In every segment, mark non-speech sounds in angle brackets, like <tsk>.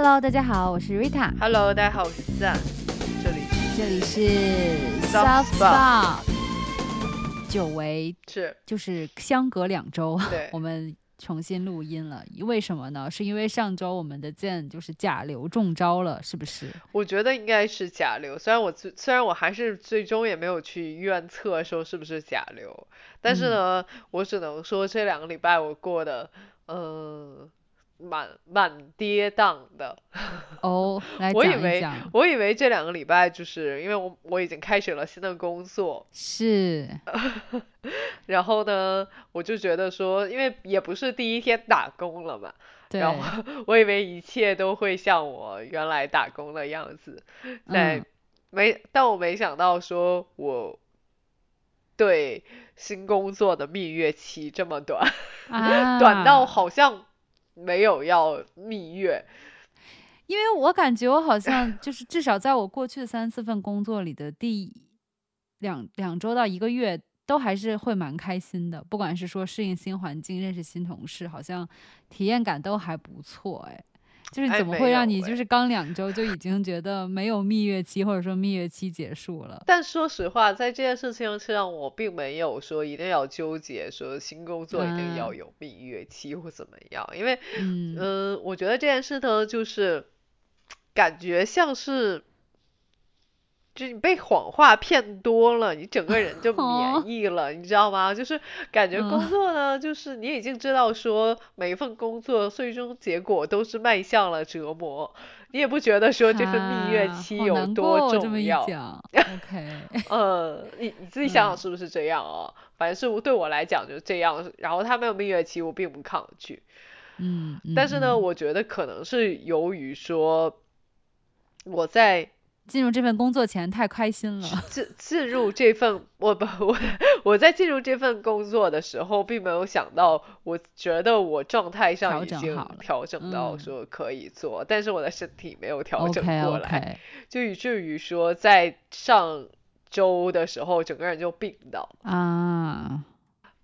Hello，大家好，我是 Rita。Hello，大家好，我是 Zan，这里这里是 Soft Spot，久违是就是相隔两周，对 <laughs> 我们重新录音了。为什么呢？是因为上周我们的 Zan 就是甲流中招了，是不是？我觉得应该是甲流，虽然我最虽然我还是最终也没有去医院测说是不是甲流，但是嗯呢，我只能说这两个礼拜我过的嗯蛮蛮跌宕的。哦，来我以为。我以为这两个礼拜就是因为我我已经开始了新的工作，是，<laughs> 然后呢，我就觉得说，因为也不是第一天打工了嘛，对，然后 <laughs> 我以为一切都会像我原来打工的样子，但嗯没，但我没想到说我对新工作的蜜月期这么短，啊，<laughs> 短到好像没有要蜜月。因为我感觉我好像就是至少在我过去的三四份工作里的第两两周到一个月，都还是会蛮开心的。不管是说适应新环境、认识新同事，好像体验感都还不错。哎，就是怎么会让你就是刚两周就已经觉得没有蜜月期，或者说蜜月期结束了？但说实话，在这件事情上，我并没有说一定要纠结说新工作一定要啊有蜜月期或怎么样，因为嗯，嗯，我觉得这件事呢，就是感觉像是，就你被谎话骗多了，你整个人就哦免疫了，你知道吗？就是感觉工嗯作呢，就是你已经知道说每一份工作最终结果都是迈向了折磨，你也不觉得说这份蜜月啊期有多重要。<laughs> 讲，OK，呃，你你自己想想嗯是不是这样啊？反正是我对我来讲就是这样，然后他没有蜜月期，我并不抗拒。嗯，嗯但是呢，嗯我觉得可能是由于说我在进入这份工作前太开心了。<laughs> 进进入这份我不我我在进入这份工作的时候，并没有想到，我觉得我状态上已经调整到嗯说可以做，但是我的身体没有调整过来就以至于说在上周的时候，整个人就病倒。啊，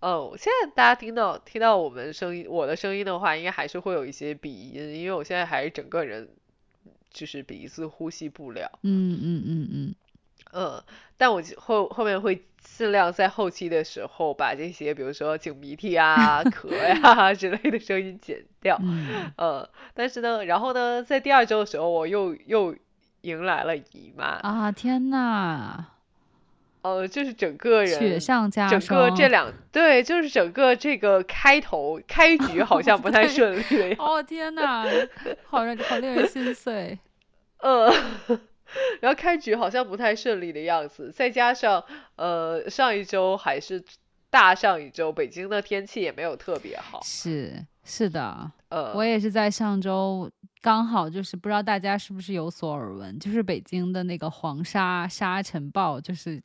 嗯，现在大家听到听到我们声音，我的声音的话，应该还是会有一些鼻音，因为我现在还是整个人就是鼻子呼吸不了。嗯嗯嗯嗯，嗯，但我就后后面会尽量在后期的时候把这些，比如说擤鼻涕啊、<laughs> 咳呀之类的声音剪掉。嗯，呃，但是呢，然后呢，在第二周的时候，我又又迎来了姨妈，啊天呐，呃，就是整个雪人。上加整个这。两对，就是整个这个开头开局好像不 <laughs> 太顺利哦天呐，好让好令人心碎。<laughs> 呃，然后开局好像不太顺利的样子，再加上呃上一周还是大上一周，北京的天气也没有特别好，是是的，呃，我也是在上周刚好就是不知道大家是不是有所耳闻，就是北京的那个黄沙沙尘暴，就是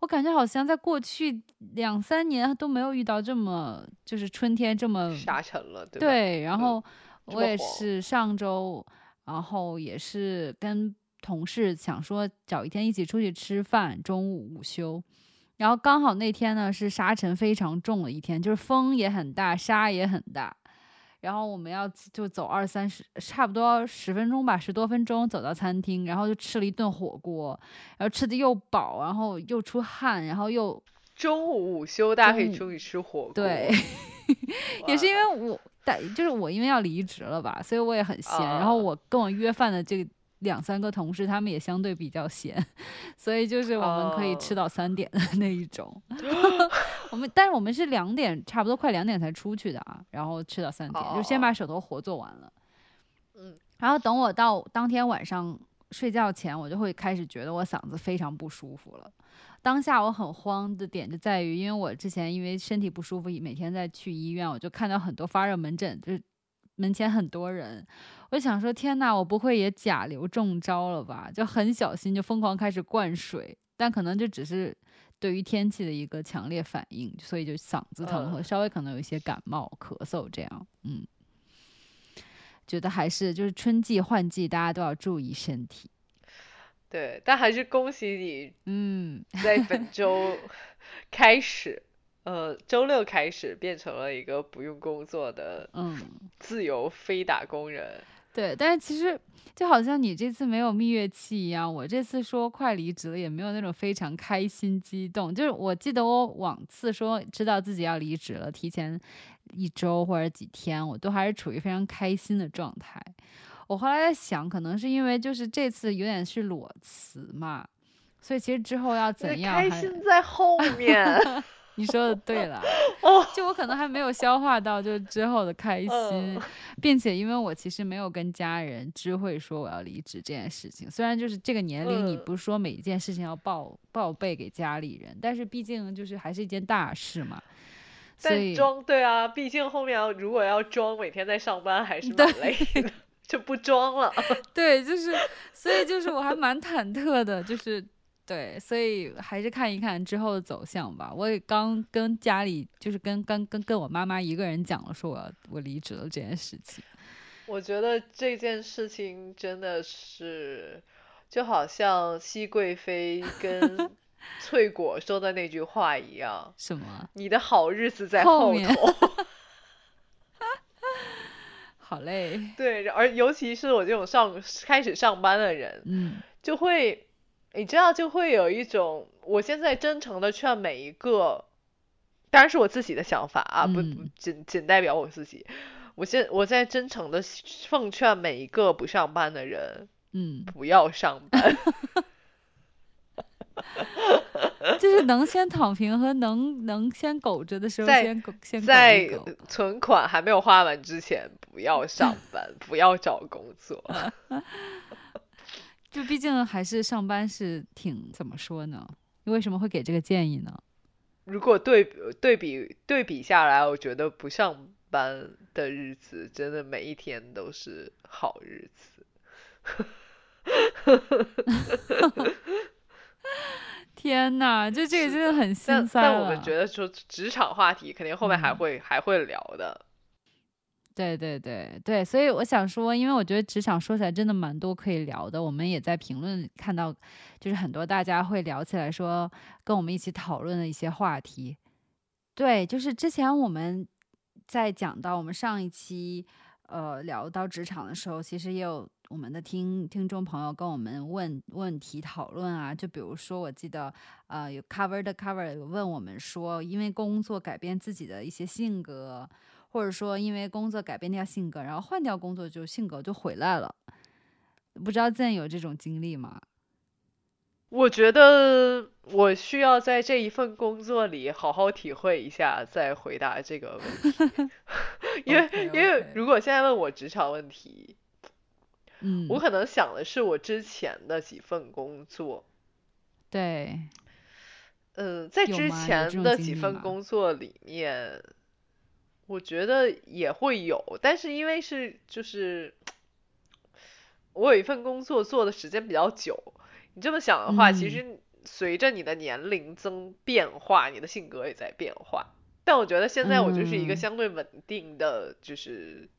我感觉好像在过去两三年都没有遇到这么就是春天这么沙尘了，对？对，然嗯后我也是上周，然后也是跟同事想说找一天一起出去吃饭，中午午休。然后刚好那天呢是沙尘非常重的一天，就是风也很大，沙也很大。然后我们要就走二三十，差不多十分钟吧，十多分钟走到餐厅，然后就吃了一顿火锅，然后吃的又饱，然后又出汗，然后又中午午休大家可以出去吃火锅，对，<laughs> 也是因为我但就是我因为要离职了吧，所以我也很闲。然后啊我跟我约饭的这个两三个同事，他们也相对比较闲，<laughs> 所以就是我们可以吃哦到三点的那一种。<laughs> 我们但是我们是两点，差不多快两点才出去的啊，然后吃到三点，就先哦把手头活做完了。嗯，然后等我到当天晚上睡觉前，我就会开始觉得我嗓子非常不舒服了。当下我很慌的点就在于，因为我之前因为身体不舒服，每天在去医院，我就看到很多发热门诊，就是门前很多人，我想说天呐，我不会也甲流中招了吧？就很小心，就疯狂开始灌水，但可能就只是对于天气的一个强烈反应，所以就嗓子疼和嗯稍微可能有一些感冒、咳嗽这样，嗯。觉得还是就是春季换季，大家都要注意身体。对，但还是恭喜你嗯，在本 <laughs> 周开始，呃，周六开始变成了一个不用工作的嗯，自由非打工人。对，但是其实就好像你这次没有蜜月期一样，我这次说快离职了，也没有那种非常开心激动。就是我记得我往次说知道自己要离职了，提前一周或者几天，我都还是处于非常开心的状态。我后来在想，可能是因为就是这次有点是裸辞嘛，所以其实之后要怎样？开心在后面。<laughs> 你说的对了，<laughs> 就我可能还没有消化到就之后的开心，并且因为我其实没有跟家人知会说我要离职这件事情。虽然就是这个年龄，你不是说每一件事情要报报备给家里人，但是毕竟就是还是一件大事嘛。但装对啊，毕竟后面如果要装每天在上班还是蛮累的，<laughs> 就不装了。<laughs> 对，就是所以就是我还蛮忐忑的，就是。对，所以还是看一看之后的走向吧。我也刚跟家里，就是跟跟跟跟我妈妈一个人讲了，说我要我离职了这件事情。我觉得这件事情真的是，就好像熹贵妃 <laughs> 跟翠果说的那句话一样。什么？你的好日子在后头。<laughs> 好嘞。对，而尤其是我这种上开始上班的人，嗯，就会。你这样就会有一种，我现在真诚的劝每一个，当然是我自己的想法啊，不不仅仅代表我自己。我现我在真诚的奉劝每一个不上班的人，嗯，不要上班。<laughs> 就是能先躺平和能能先苟着的时候，先苟先在存款还没有花完之前，不要上班，不要找工作。<laughs> 就毕竟还是上班是挺怎么说呢？你为什么会给这个建议呢？如果对对比对比下来，我觉得不上班的日子真的每一天都是好日子。<laughs> 天哪，就这个真的很心塞但我们觉得说职场话题肯定后面还会还会聊的。对对对对，所以我想说，因为我觉得职场说起来真的蛮多可以聊的。我们也在评论看到，就是很多大家会聊起来说，跟我们一起讨论的一些话题。对，就是之前我们在讲到我们上一期呃聊到职场的时候，其实也有我们的听听众朋友跟我们问问题讨论啊。就比如说，我记得呃有 cover 的 cover 有问我们说，因为工作改变自己的一些性格。或者说，因为工作改变掉性格，然后换掉工作，就性格就回来了。不知道自己有这种经历吗？我觉得我需要在这一份工作里好好体会一下，再回答这个问题。<laughs> 因为因为如果现在问我职场问题，嗯，我可能想的是我之前的几份工作。对，嗯，在之前的几份工作里面。我觉得也会有，但是因为是就是我有一份工作做的时间比较久，你这么想的话，其实随着你的年龄增变化，你的性格也在变化。但我觉得现在我就是一个相对稳定的就是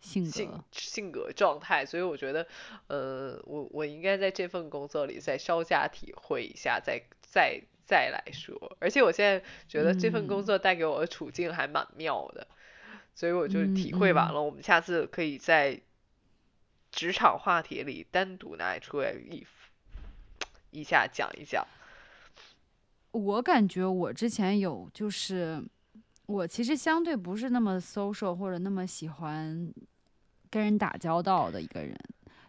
性性性格状态，所以我觉得呃，我我应该在这份工作里再稍加体会一下，再再再来说。而且我现在觉得这份工作带给我的处境还蛮妙的。所以我就体会完了，我们下次可以在职场话题里单独拿出来一一下讲一讲。我感觉我之前有，就是我其实相对不是那么 social 或者那么喜欢跟人打交道的一个人，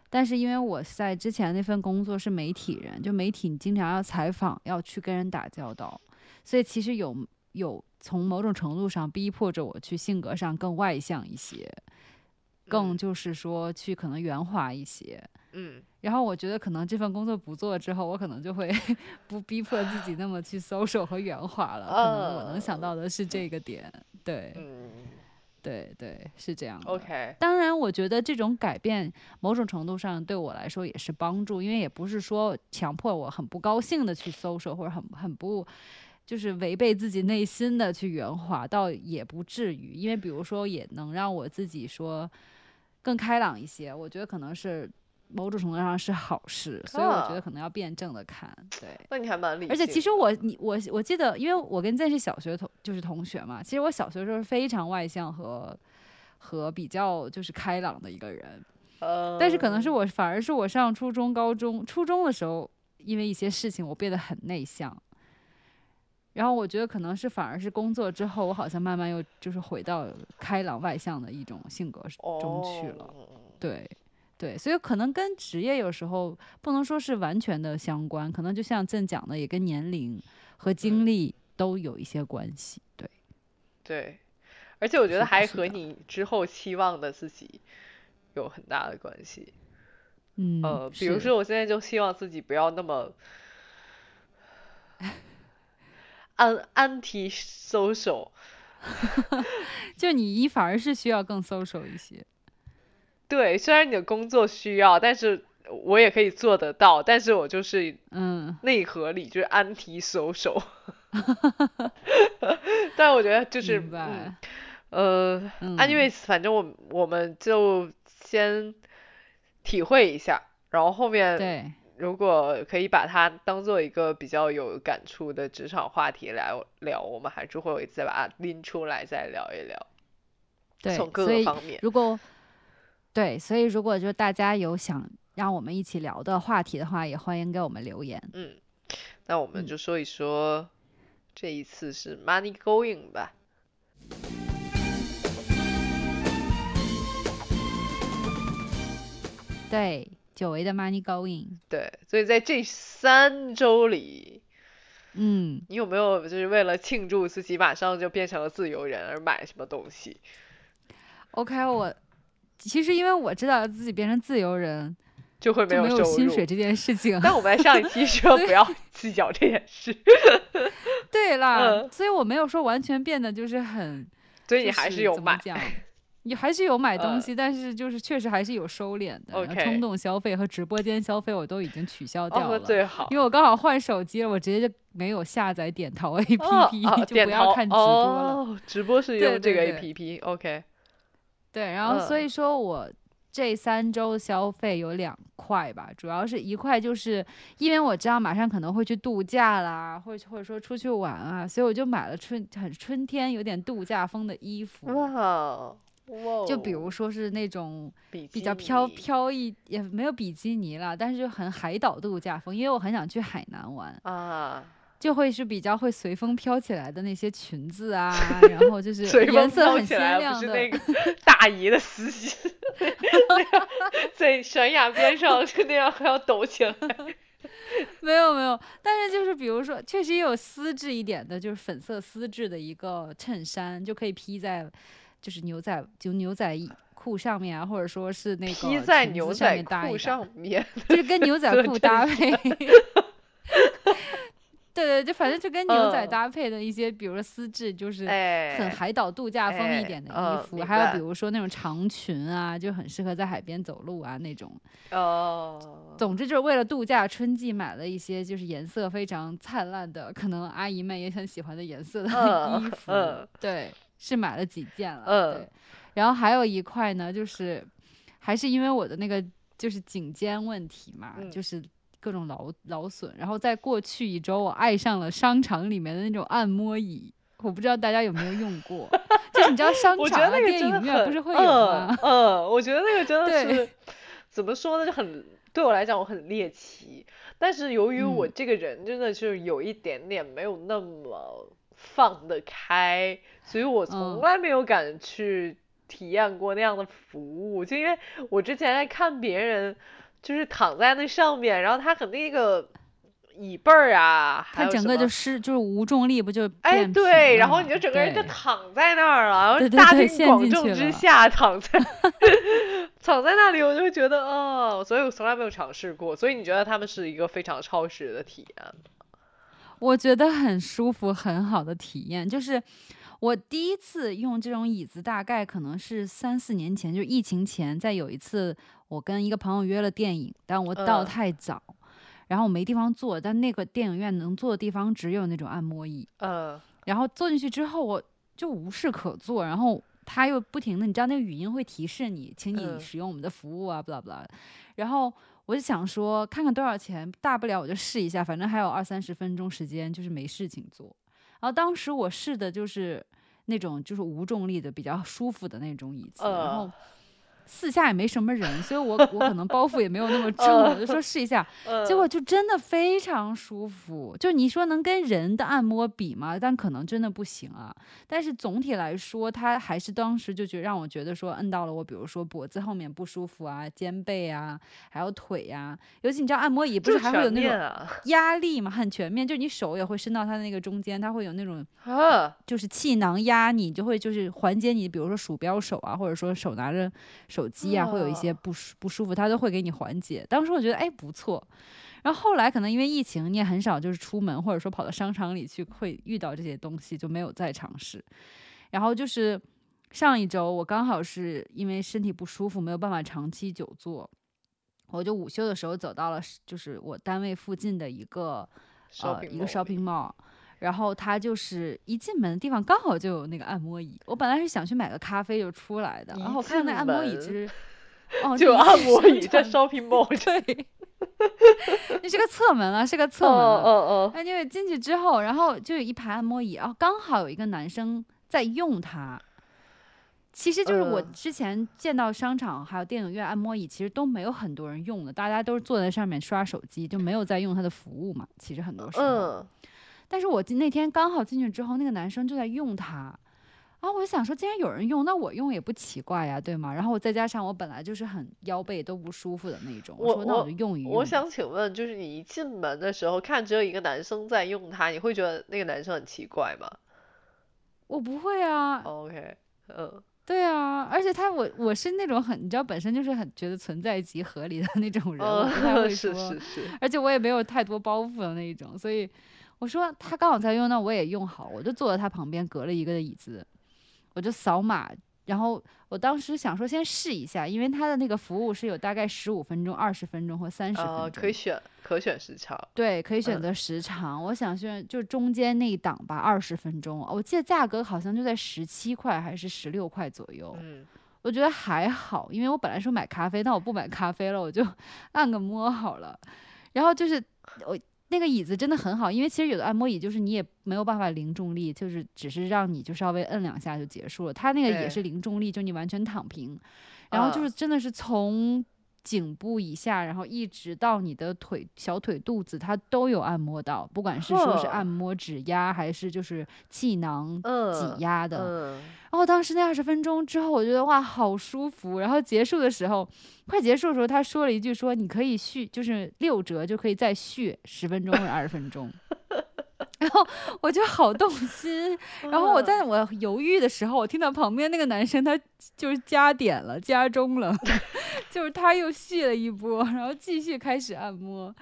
但是因为我在之前那份工作是媒体人，就媒体你经常要采访，要去跟人打交道，所以其实有有。从某种程度上逼迫着我去性格上更外向一些，更就是说去可能圆滑一些。嗯，然后我觉得可能这份工作不做之后，我可能就会 <laughs> 不逼迫自己那么去 social 和圆滑了。可能我能想到的是这个点。对，对对，是这样的。OK。当然，我觉得这种改变某种程度上对我来说也是帮助，因为也不是说强迫我很不高兴的去 social 或者很很不。就是违背自己内心的去圆滑，倒也不至于，因为比如说也能让我自己说更开朗一些，我觉得可能是某种程度上是好事，所以我觉得可能要辩证的看。对，那你还蛮理而且其实我你我我记得，因为我跟健是小学同就是同学嘛，其实我小学时候是非常外向和和比较就是开朗的一个人。呃，但是可能是我反而是我上初中、高中、初中的时候，因为一些事情我变得很内向。然后我觉得可能是反而是工作之后，我好像慢慢又就是回到开朗外向的一种性格中去了。对，对，所以可能跟职业有时候不能说是完全的相关，可能就像正讲的，也跟年龄和经历都有一些关系。对，对，而且我觉得还和你之后期望的自己有很大的关系。嗯，呃，比如说我现在就希望自己不要那么。安安提 social，就你一反而是需要更 social 一些。对，虽然你的工作需要，但是我也可以做得到，但是我就是嗯内核里就是安提 social。<laughs> <laughs> 但我觉得就是呃，anyways，反正我我们就先体会一下，然后后面对。如果可以把它当做一个比较有感触的职场话题来聊，我们还是会再把它拎出来再聊一聊。对，从各个方面。如果对，所以如果就大家有想让我们一起聊的话题的话，也欢迎给我们留言。嗯，那我们就说一说这一次是 money going 吧。对。久违的 money going，对，所以在这三周里，嗯，你有没有就是为了庆祝自己马上就变成了自由人而买什么东西？OK，我其实因为我知道自己变成自由人就会没有薪水这件事情，但我们上一期 <laughs> 说不要计较这件事，对啦，所以我没有说完全变得就是很，所以你还是有买。<laughs> 你还是有买东西，但是就是确实还是有收敛的。冲动消费和直播间消费我都已经取消掉了。最好，因为我刚好换手机了，我直接就没有下载点淘 APP，<laughs> 就不要看直播了。直播是用这个 APP，OK。对，然后所以说我这三周消费有两块吧，主要是一块就是因为我知道马上可能会去度假啦，或或者说出去玩啊，所以我就买了春很春天有点度假风的衣服。哇。就比如说是那种比较飘飘逸，也没有比基尼了，但是就很海岛度假风，因为我很想去海南玩啊，就会是比较会随风飘起来的那些裙子啊，<laughs> 然后就 <laughs> 是颜色很鲜亮的，<laughs> 大姨的丝巾，在悬崖边上就那样还要抖起来，没有没有，但是就是比如说确实也有丝质一点的，就是粉色丝质的一个衬衫，就可以披在。就是牛仔就牛仔裤上面啊，或者说是那个披在牛仔裤上面，就是跟牛 <laughs> 仔裤搭配。<laughs> <laughs> 对对，就反正就跟牛仔搭配的一些，比如说丝质，就是很海岛度假风一点的衣服，还有比如说那种长裙啊，就很适合在海边走路啊那种。哦。总之就是为了度假，春季买了一些就是颜色非常灿烂的，可能阿姨们也很喜欢的颜色的衣服。对。是买了几件了，对，然后还有一块呢，就是还是因为我的那个就是颈肩问题嘛，就是各种劳劳损。然后在过去一周，我爱上了商场里面的那种按摩椅，我不知道大家有没有用过，就是你知道商场电影院不是会有吗？嗯，我觉得那个真的是怎么说呢，就很对我来讲我很猎奇，但是由于我这个人真的是有一点点没有那么。放得开，所以我从来没有敢去体验过那样的服务，就因为我之前在看别人，就是躺在那上面，然后他很那个椅背儿啊，他整个就是就是无重力，不就哎对，然后你就整个人就躺在那儿了，然后大庭广众之下躺在 <laughs> 躺在那里，我就觉得哦，所以我从来没有尝试过，所以你觉得他们是一个非常超时的体验？我觉得很舒服，很好的体验。就是我第一次用这种椅子，大概可能是三四年前，就疫情前。在有一次，我跟一个朋友约了电影，但我到太早，然后我没地方坐。但那个电影院能坐的地方只有那种按摩椅。呃。然后坐进去之后，我就无事可做。然后他又不停的，你知道那个语音会提示你，请你使用我们的服务啊，不啦不啦。然后。我就想说，看看多少钱，大不了我就试一下，反正还有二三十分钟时间，就是没事情做。然后当时我试的就是那种就是无重力的比较舒服的那种椅子，然后四下也没什么人，所以我我可能包袱也没有那么 <laughs> 重，我就说试一下，结果就真的非常舒服。就你说能跟人的按摩比吗？但可能真的不行啊。但是总体来说，它还是当时就觉让我觉得说摁到了我，比如说脖子后面不舒服啊，肩背啊，还有腿呀。尤其你知道按摩椅不是还会有那种压力嘛，很全面，就你手也会伸到它的那个中间，它会有那种就是气囊压你，就会就是缓解你，比如说鼠标手啊，或者说手拿着手。手机啊，会有一些不舒不舒服，他都会给你缓解。当时我觉得哎不错，然后后来可能因为疫情，你也很少就是出门，或者说跑到商场里去会遇到这些东西，就没有再尝试。然后就是上一周，我刚好是因为身体不舒服，没有办法长期久坐，我就午休的时候走到了就是我单位附近的一个呃一个 shopping mall。然后他就是一进门的地方刚好就有那个按摩椅，我本来是想去买个咖啡就出来的，然后我看到那按摩椅其实，哦，就按摩椅在 shopping mall，对，那是个侧门啊，是个侧门，哦哦哦，因为进去之后，然后就有一排按摩椅，然后刚好有一个男生在用它，其实就是我之前见到商场还有电影院按摩椅，其实都没有很多人用的，大家都是坐在上面刷手机，就没有在用它的服务嘛，其实很多时候。但是我那天刚好进去之后，那个男生就在用它，然后我就想说，既然有人用，那我用也不奇怪呀，对吗？然后我再加上我本来就是很腰背都不舒服的那种，我说那我就用一用。我想请问，就是你一进门的时候看只有一个男生在用它，你会觉得那个男生很奇怪吗？我不会啊。OK，嗯，对啊，而且他我我是那种很你知道本身就是很觉得存在即合理的那种人，我不太会 <laughs> 说，是是是，而且我也没有太多包袱的那一种，所以。我说他刚好在用，那我也用好，我就坐在他旁边，隔了一个的椅子，我就扫码。然后我当时想说先试一下，因为他的那个服务是有大概十五分钟、二十分钟或三十分钟，可以选可选时长。对，可以选择时长。我想选就中间那一档吧，二十分钟。我记得价格好像就在十七块还是十六块左右。嗯，我觉得还好，因为我本来说买咖啡，但我不买咖啡了，我就 <laughs> 按个摩好了。然后就是我。那个椅子真的很好，因为其实有的按摩椅就是你也没有办法零重力，就是只是让你就稍微摁两下就结束了。它那个也是零重力，就你完全躺平，然后就是真的是从颈部以下，然后一直到你的腿小腿肚子，它都有按摩到，不管是说是按摩指压还是就是气囊挤压的。然后当时那二十分钟之后，我觉得哇好舒服。然后结束的时候。快结束的时候，他说了一句：“说你可以续，就是六折就可以再续十分钟或者二十分钟。<laughs> ”然后我就好动心。<laughs> 然后我在我犹豫的时候，我听到旁边那个男生他就是加点了，加钟了 <laughs> <laughs> 就是他又续了一波，然后继续开始按摩。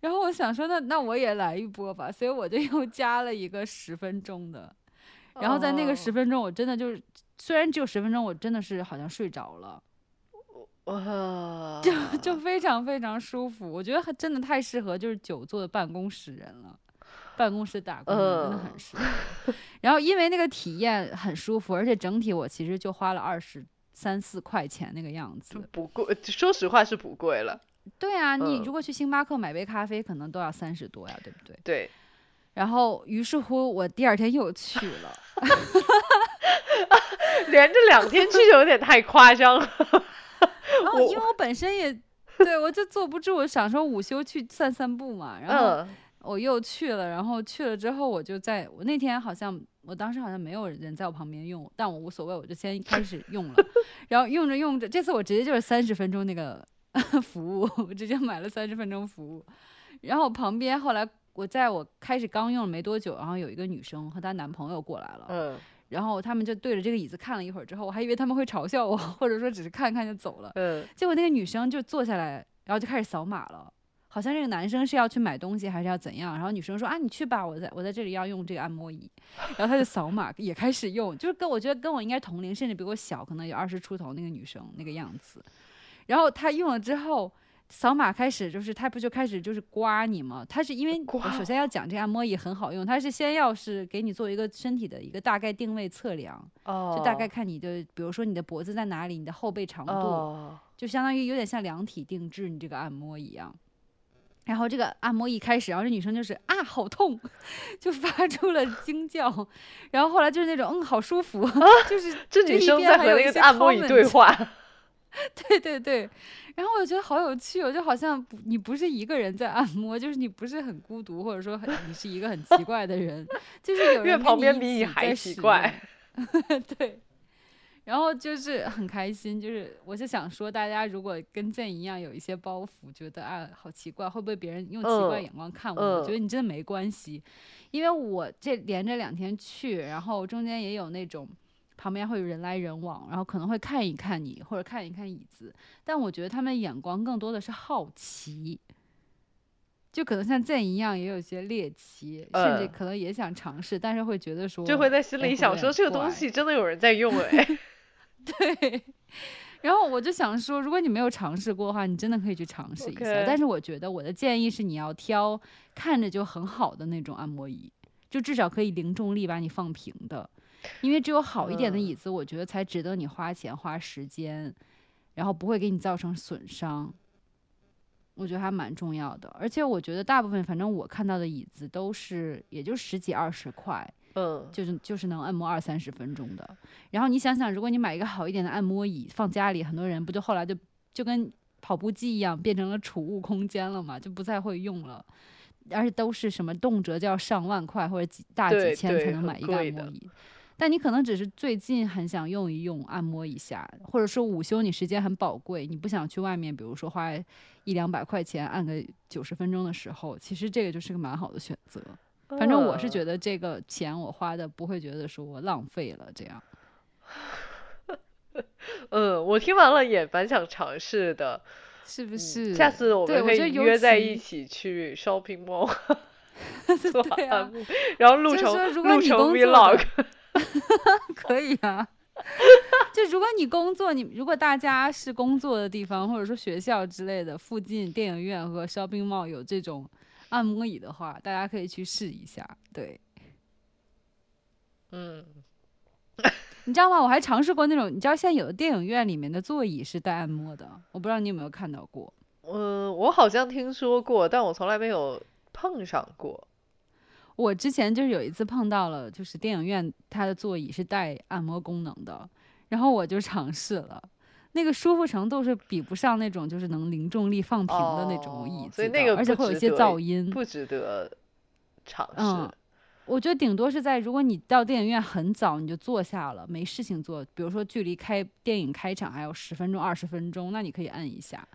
然后我想说，那那我也来一波吧，所以我就又加了一个十分钟的。然后在那个十分钟，我真的就是，虽然只有十分钟，我真的是好像睡着了。哇，就就非常非常舒服，我觉得真的太适合就是久坐的办公室人了，办公室打工真的很舒服。然后因为那个体验很舒服，而且整体我其实就花了二十三四块钱那个样子，不贵，说实话是不贵了。对啊，你如果去星巴克买杯咖啡，可能都要三十多呀，对不对？对。然后于是乎，我第二天又去了，<laughs> 连着两天去就有点太夸张了。<laughs> 然后，因为我本身也，对我就坐不住，想说午休去散散步嘛。然后我又去了，然后去了之后，我就在我那天好像，我当时好像没有人在我旁边用，但我无所谓，我就先开始用了。<laughs> 然后用着用着，这次我直接就是三十分钟那个 <laughs> 服务，我直接买了三十分钟服务。然后旁边后来我在我开始刚用没多久，然后有一个女生和她男朋友过来了。嗯。然后他们就对着这个椅子看了一会儿之后，我还以为他们会嘲笑我，或者说只是看看就走了。嗯。结果那个女生就坐下来，然后就开始扫码了，好像这个男生是要去买东西还是要怎样？然后女生说：“啊，你去吧，我在我在这里要用这个按摩椅。”然后他就扫码也开始用，就是跟我觉得跟我应该同龄，甚至比我小，可能有二十出头那个女生那个样子。然后他用了之后。扫码开始就是他不就开始就是刮你吗？他是因为我首先要讲这按摩椅很好用，他是先要是给你做一个身体的一个大概定位测量，就大概看你的，比如说你的脖子在哪里，你的后背长度，就相当于有点像量体定制你这个按摩一样。然后这个按摩一开始，然后这女生就是啊好痛，<laughs> 就发出了惊叫，然后后来就是那种嗯好舒服，就是这女生在和那个按摩椅对话。<laughs> 对对对，然后我觉得好有趣，我就好像不你不是一个人在按摩，就是你不是很孤独，或者说很你是一个很奇怪的人，就是有人旁边比你还奇怪，<laughs> 对。然后就是很开心，就是我是想说，大家如果跟朕一样有一些包袱，觉得啊好奇怪，会不会别人用奇怪眼光看我？我觉得你真的没关系，因为我这连着两天去，然后中间也有那种旁边会有人来人往，然后可能会看一看你或者看一看椅子，但我觉得他们眼光更多的是好奇，就可能像朕一样也有些猎奇，甚至可能也想尝试，但是会觉得说就会在心里想说这个东西真的有人在用 <laughs> 哎。<laughs> 对，然后我就想说，如果你没有尝试过的话，你真的可以去尝试一下。但是我觉得我的建议是，你要挑看着就很好的那种按摩椅，就至少可以零重力把你放平的。因为只有好一点的椅子，我觉得才值得你花钱花时间，然后不会给你造成损伤。我觉得还蛮重要的。而且我觉得大部分，反正我看到的椅子都是也就十几二十块。嗯，就是就是能按摩二三十分钟的。然后你想想，如果你买一个好一点的按摩椅放家里，很多人不就后来就就跟跑步机一样，变成了储物空间了嘛，就不再会用了。而且都是什么动辄就要上万块或者几大几千才能买一个按摩椅。但你可能只是最近很想用一用，按摩一下，或者说午休你时间很宝贵，你不想去外面，比如说花一两百块钱按个九十分钟的时候，其实这个就是个蛮好的选择。反正我是觉得这个钱我花的不会觉得说我浪费了这样。<laughs> 嗯，我听完了也蛮想尝试的，是不是？下次我们可以约在一起去 shopping mall <laughs> 做按摩，然后录成录成 vlog。<laughs> 可以啊。就如果你工作，你如果大家是工作的地方，或者说学校之类的附近电影院和 shopping mall 有这种。<laughs> 按摩椅的话，大家可以去试一下。对，嗯，<laughs> 你知道吗？我还尝试过那种，你知道现在有的电影院里面的座椅是带按摩的，我不知道你有没有看到过。嗯，我好像听说过，但我从来没有碰上过。我之前就是有一次碰到了，就是电影院它的座椅是带按摩功能的，然后我就尝试了。那个舒服程度是比不上那种就是能零重力放平的那种椅子，所以那个而且会有一些噪音，不值得尝试。嗯，我觉得顶多是在如果你到电影院很早你就坐下了，没事情做，比如说距离开电影开场还有十分钟、二十分钟，那你可以按一下。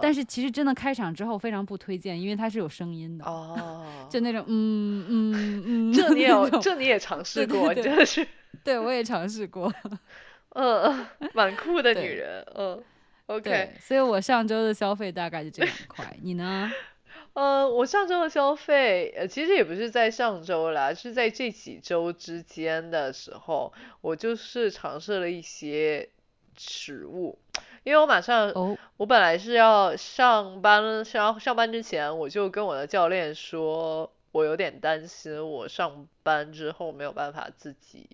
但是其实真的开场之后非常不推荐，因为它是有声音的。哦，就那种嗯嗯嗯，这你有这你也尝试过，真的是。对，我也尝试过。<laughs> 嗯，蛮酷的女人，嗯，OK，所以我上周的消费大概就这两块，你呢？<laughs> 呃，我上周的消费，呃，其实也不是在上周啦，是在这几周之间的时候，我就是尝试了一些食物，因为我马上，我本来是要上班，上上班之前，我就跟我的教练说，我有点担心我上班之后没有办法自己。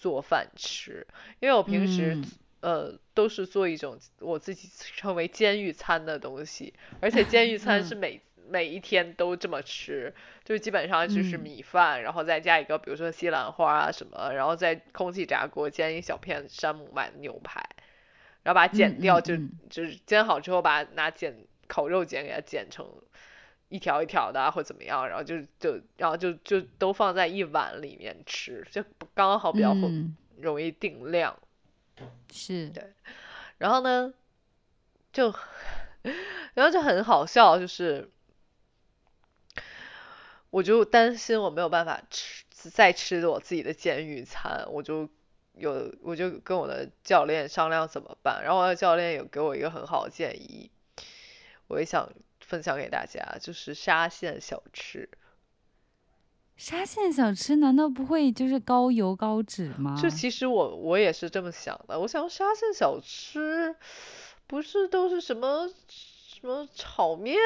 做饭吃，因为我平时呃都是做一种我自己称为监狱餐的东西，而且监狱 <laughs> 餐是每每一天都这么吃，就基本上就是米饭，然后再加一个比如说西兰花啊什么，然后在空气炸锅煎一小片山姆买的牛排，然后把它剪掉，就就是煎好之后把拿剪烤肉剪给它剪成。一条一条的或怎么样，然后就就然后就就都放在一碗里面吃，就刚好比较容易定量。是，对。然后呢，就然后就很好笑，就是我就担心我没有办法吃再吃我自己的监狱餐，我就有我就跟我的教练商量怎么办，然后我的教练有给我一个很好的建议，我也想。分享给大家，就是沙县小吃。沙县小吃难道不会就是高油高脂吗？就其实我我也是这么想的。我想沙县小吃不是都是什么什么炒面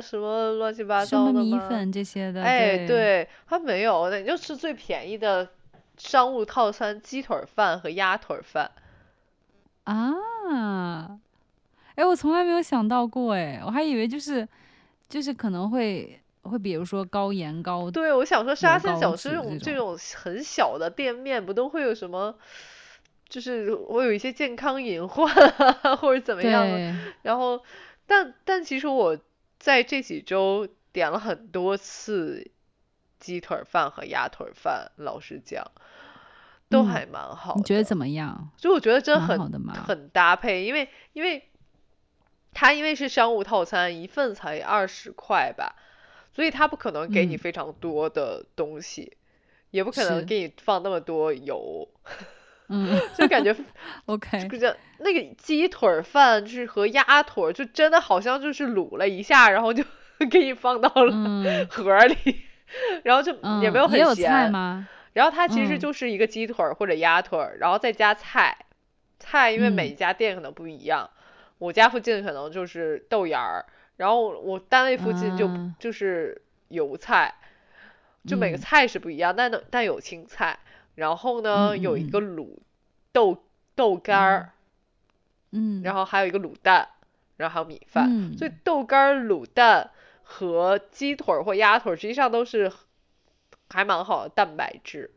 什么乱七八糟的吗？米粉这些的。哎，对，它没有，那你就吃最便宜的商务套餐：鸡腿饭和鸭腿饭。啊。哎，我从来没有想到过，哎，我还以为就是，就是可能会会，比如说高盐高。对，我想说沙县小吃这种这种很小的店面，不都会有什么就是我有一些健康隐患啊，或者怎么样。然后，但但其实我在这几周点了很多次鸡腿饭和鸭腿饭，老实讲，都还蛮好。你觉得怎么样？就我觉得真的很很搭配，因为因为它因为是商务套餐，一份才二十块吧，所以它不可能给你非常多的东西，也不可能给你放那么多油。<laughs> 嗯，<laughs> 就感觉，OK，就那个鸡腿饭就是和鸭腿，就真的好像就是卤了一下，然后就 <laughs> 给你放到了盒里，然后就也没有很咸吗？然后它其实就是一个鸡腿或者鸭腿，然后再加菜，菜因为每一家店可能不一样，我家附近可能就是豆芽儿，然后我单位附近就就是油菜，就每个菜是不一样，但但有青菜。然后呢，有一个卤豆豆干儿，嗯，然后还有一个卤蛋，然后还有米饭。所以豆干、卤蛋和鸡腿或鸭腿实际上都是还蛮好的蛋白质。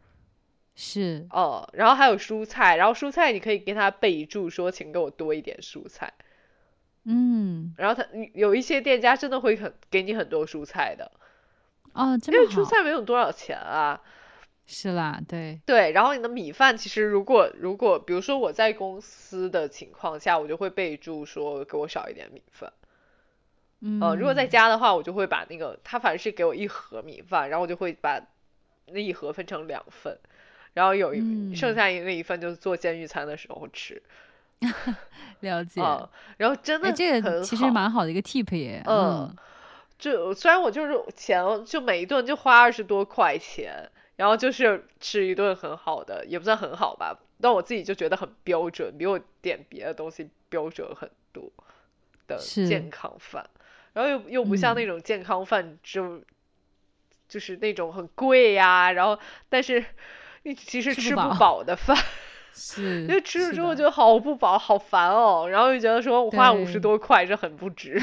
是。哦，然后还有蔬菜，然后蔬菜你可以给他备注说，请给我多一点蔬菜。嗯。然后他有一些店家真的会很给你很多蔬菜的。哦，因为蔬菜没有多少钱啊。是啦，对对，然后你的米饭其实如果如果比如说我在公司的情况下，我就会备注说给我少一点米饭。嗯，如果在家的话，我就会把那个他反正是给我一盒米饭，然后我就会把那一盒分成两份，然后有一剩下那一份就是做监狱餐的时候吃。<laughs> 了解。然后真的这个其实蛮好的一个 tip 耶。嗯，就虽然我就是钱就每一顿就花二十多块钱。然后就是吃一顿很好的，也不算很好吧，但我自己就觉得很标准，比我点别的东西标准很多的健康饭。然后又又不像那种健康饭，就就是那种很贵呀，然后但是你其实吃不饱的饭，是，因为吃了之后就好不饱，好烦哦。然后就觉得说我花五十多块这很不值，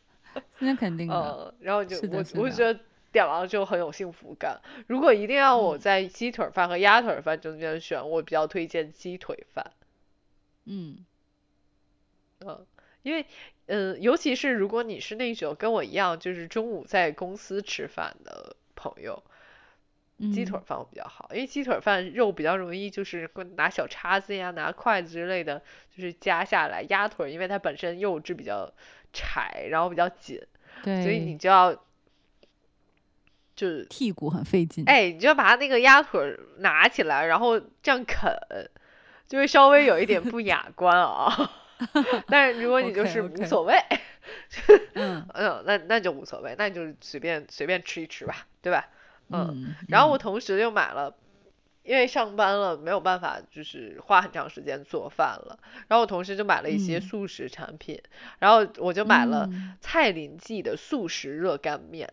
<laughs> 那肯定的。然后就我我就觉得。点完了之后很有幸福感。如果一定要我在鸡腿饭和鸭腿饭中间选，我比较推荐鸡腿饭。嗯，嗯，因为，嗯，尤其是如果你是那种跟我一样，就是中午在公司吃饭的朋友，鸡腿饭比较好，因为鸡腿饭肉比较容易就是拿小叉子呀、拿筷子之类的，就是夹下来。鸭腿因为它本身肉质比较柴，然后比较紧，对，所以你就要。就是剔骨很费劲，哎，你就要把它那个鸭腿拿起来，然后这样啃，就会稍微有一点不雅观啊。<laughs> 但是如果你就是无所谓，嗯 <laughs> 嗯，那那就无所谓，那你就随便随便吃一吃吧，对吧？嗯。然后我同时又买了，因为上班了没有办法，就是花很长时间做饭了。然后我同时就买了一些速食产品，然后我就买了蔡林记的速食热干面。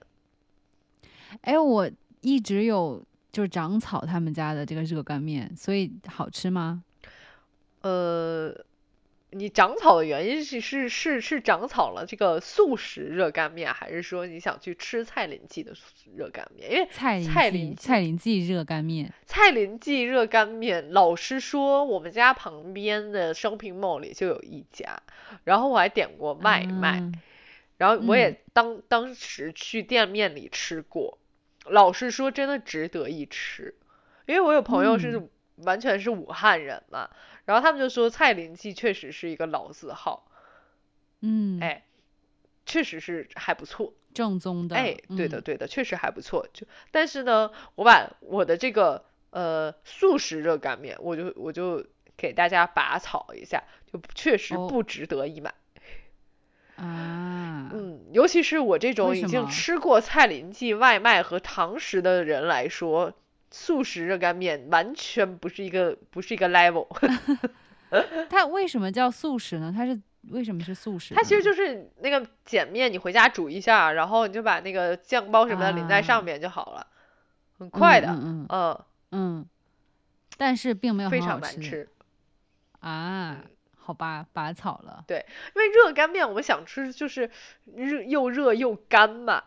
哎，我一直有就是长草他们家的这个热干面，所以好吃吗？呃，你长草的原因是是是是长草了这个素食热干面，还是说你想去吃蔡林记的热干面？因为蔡蔡林蔡林记热干面，蔡林记热干面，老实说，我们家旁边的 shopping mall 里就有一家，然后我还点过外卖，然后我也当当时去店面里吃过。老实说，真的值得一吃，因为我有朋友是完全是武汉人嘛，然后他们就说蔡林记确实是一个老字号，嗯，哎，确实是还不错，正宗的，哎，对的对的，确实还不错。就但是呢，我把我的这个呃素食热干面，我就我就给大家拔草一下，就确实不值得一买。啊，嗯，尤其是我这种已经吃过蔡林记外卖和堂食的人来说，速食热干面完全不是一个不是一个 level。<laughs> <laughs> 它为什么叫速食呢？它是为什么是速食？它其实就是那个碱面，你回家煮一下，然后你就把那个酱包什么的淋在上面就好了，很快的，嗯嗯嗯，但是并没有非常难吃啊。好吧，拔草了。对，因为热干面，我们想吃就是热又热又干嘛。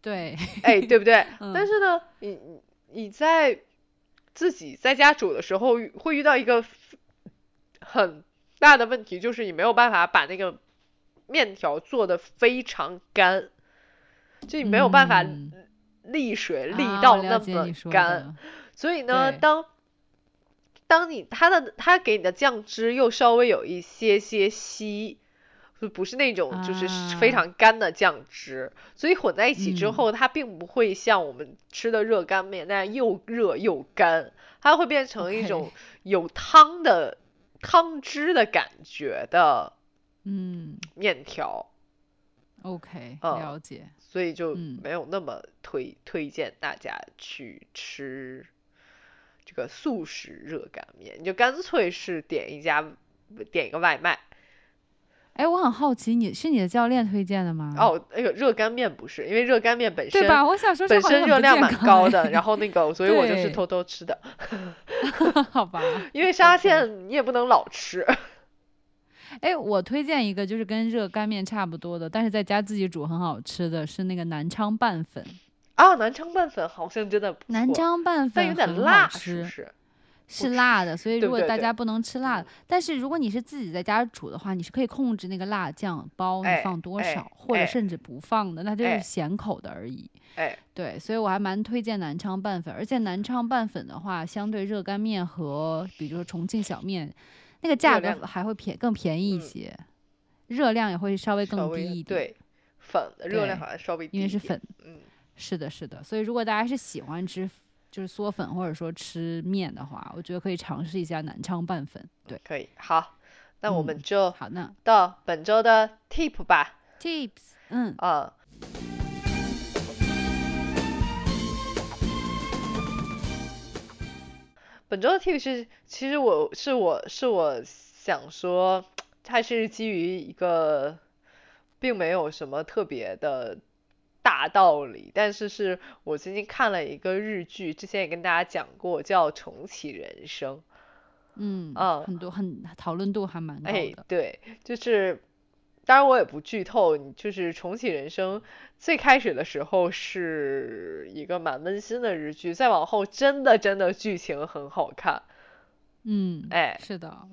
对，哎，对不对？<laughs> 但是呢，你你在自己在家煮的时候，会遇到一个很大的问题就是你没有办法把那个面条做的非常干，就你没有办法沥水沥到那么干，所以呢，当当你它的它给你的酱汁又稍微有一些些稀。就不是那种就是非常干的酱汁，所以混在一起之后，它并不会像我们吃的热干面那样又热又干，它会变成一种有汤的汤汁的感觉的，嗯，面条。OK，嗯了解。所以就没有那么推推荐大家去吃这个速食热干面，你就干脆是点一家点一个外卖。哎，我很好奇，你是你的教练推荐的吗？哦，那个热干面不是，因为热干面本身对吧？我想说本身热量蛮高的，然后那个，<laughs> 所以我就是偷偷吃的。好吧。<laughs> 因为沙县你也不能老吃。哎，我推荐一个，就是跟热干面差不多的，但是在家自己煮很好吃的是那个南昌拌粉。啊，南昌拌粉好像真的不错。南昌拌粉有点辣，是不是？是辣的，所以如果大家不能吃辣的，但是如果你是自己在家煮的话，你是可以控制那个辣酱包你放多少，或者甚至不放的，那就是咸口的而已。哎，对，所以我还蛮推荐南昌拌粉，而且南昌拌粉的话，相对热干面和比如说重庆小面，那个价格还会便更便宜一些，热量也会稍微更低一点。对，粉的热量好像稍微低，因为是粉。嗯，是的，是的。所以如果大家是喜欢吃。就是嗦粉或者说吃面的话，我觉得可以尝试一下南昌拌粉。对，可以。好，那我们就好那到本周的 tip 吧。tips，嗯啊。本周的 tip 是，其实我是我是我想说，它是基于一个，并没有什么特别的。大道理，但是是我最近看了一个日剧，之前也跟大家讲过，叫《重启人生》。嗯嗯，很多很讨论度还蛮高的。哎，对，就是，当然我也不剧透，就是《重启人生》最开始的时候是一个蛮温馨的日剧，再往后真的真的剧情很好看。嗯，哎，是的。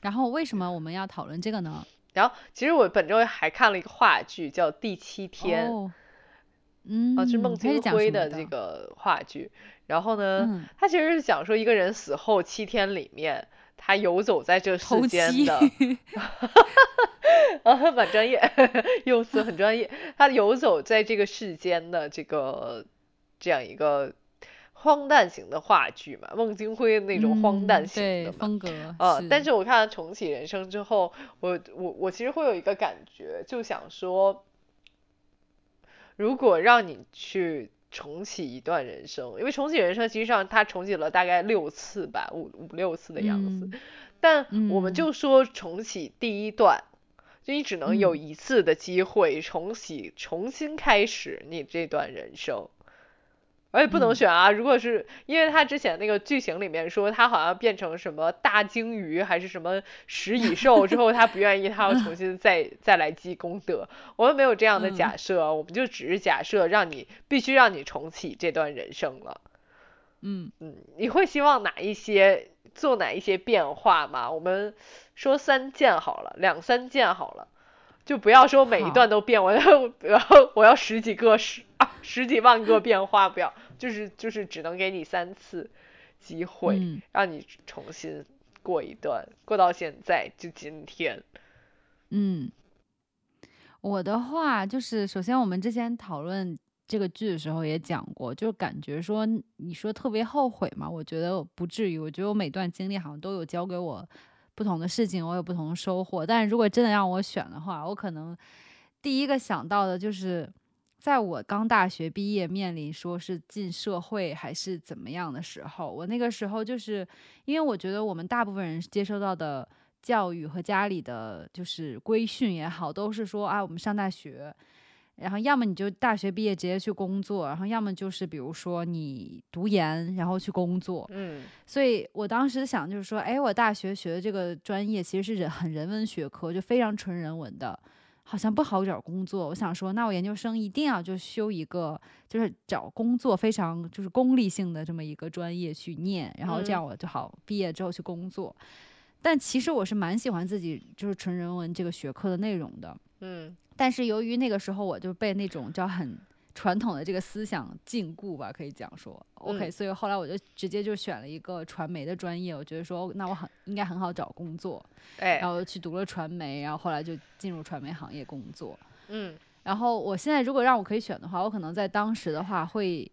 然后为什么我们要讨论这个呢？然后，其实我本周还看了一个话剧，叫《第七天》，嗯，啊，是孟京辉的这个话剧。然后呢，他其实是讲说一个人死后七天里面，他游走在这世间的，<laughs> 啊，蛮专业，用词很专业。他游走在这个世间的这个这样一个。荒诞型的话剧嘛，孟京辉那种荒诞型的风格呃，但是我看了《重启人生》之后，我我我其实会有一个感觉，就想说，如果让你去重启一段人生，因为重启人生其实际上他重启了大概六次吧，五五六次的样子，但我们就说重启第一段，就你只能有一次的机会重启，重新开始你这段人生。而且不能选啊！如果是因为他之前那个剧情里面说他好像变成什么大鲸鱼还是什么食蚁兽之后，他不愿意，他要重新再 <laughs> 再来积功德。我们没有这样的假设，我们就只是假设让你必须让你重启这段人生了。嗯嗯，你会希望哪一些做哪一些变化吗？我们说三件好了，两三件好了。就不要说每一段都变，我要 <laughs> 我要我要十几个十啊十几万个变化，不要，就是就是只能给你三次机会，让你重新过一段，过到现在就今天。嗯，我的话就是，首先我们之前讨论这个剧的时候也讲过，就感觉说你说特别后悔嘛，我觉得不至于，我觉得我每段经历好像都有教给我。不同的事情，我有不同的收获。但是如果真的让我选的话，我可能第一个想到的就是，在我刚大学毕业，面临说是进社会还是怎么样的时候，我那个时候就是因为我觉得我们大部分人接收到的教育和家里的就是规训也好，都是说啊，我们上大学。然后要么你就大学毕业直接去工作，然后要么就是比如说你读研然后去工作。嗯，所以我当时想就是说，哎，我大学学的这个专业其实是人很人文学科，就非常纯人文的，好像不好找工作。我想说，那我研究生一定要就修一个，就是找工作非常就是功利性的这么一个专业去念，然后这样我就好毕业之后去工作。但其实我是蛮喜欢自己就是纯人文这个学科的内容的。嗯。但是由于那个时候我就被那种叫很传统的这个思想禁锢吧，可以讲说，OK，所以后来我就直接就选了一个传媒的专业，我觉得说那我很应该很好找工作，哎，然后去读了传媒，然后后来就进入传媒行业工作，嗯，然后我现在如果让我可以选的话，我可能在当时的话会。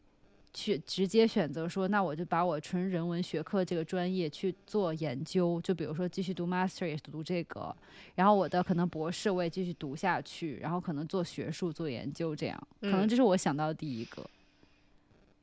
去直接选择说，那我就把我纯人文学科这个专业去做研究，就比如说继续读 master 也是读这个，然后我的可能博士我也继续读下去，然后可能做学术做研究这样，可能这是我想到的第一个。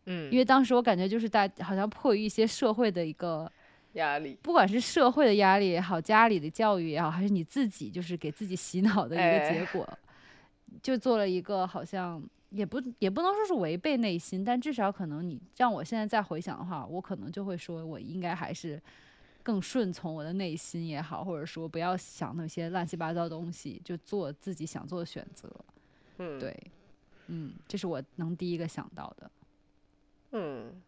嗯，因为当时我感觉就是大好像迫于一些社会的一个压力，不管是社会的压力也好，家里的教育也好，还是你自己就是给自己洗脑的一个结果，<laughs> 就做了一个好像。也不也不能说是违背内心，但至少可能你让我现在再回想的话，我可能就会说，我应该还是更顺从我的内心也好，或者说不要想那些乱七八糟东西，就做自己想做的选择。嗯，对，嗯，这是我能第一个想到的。嗯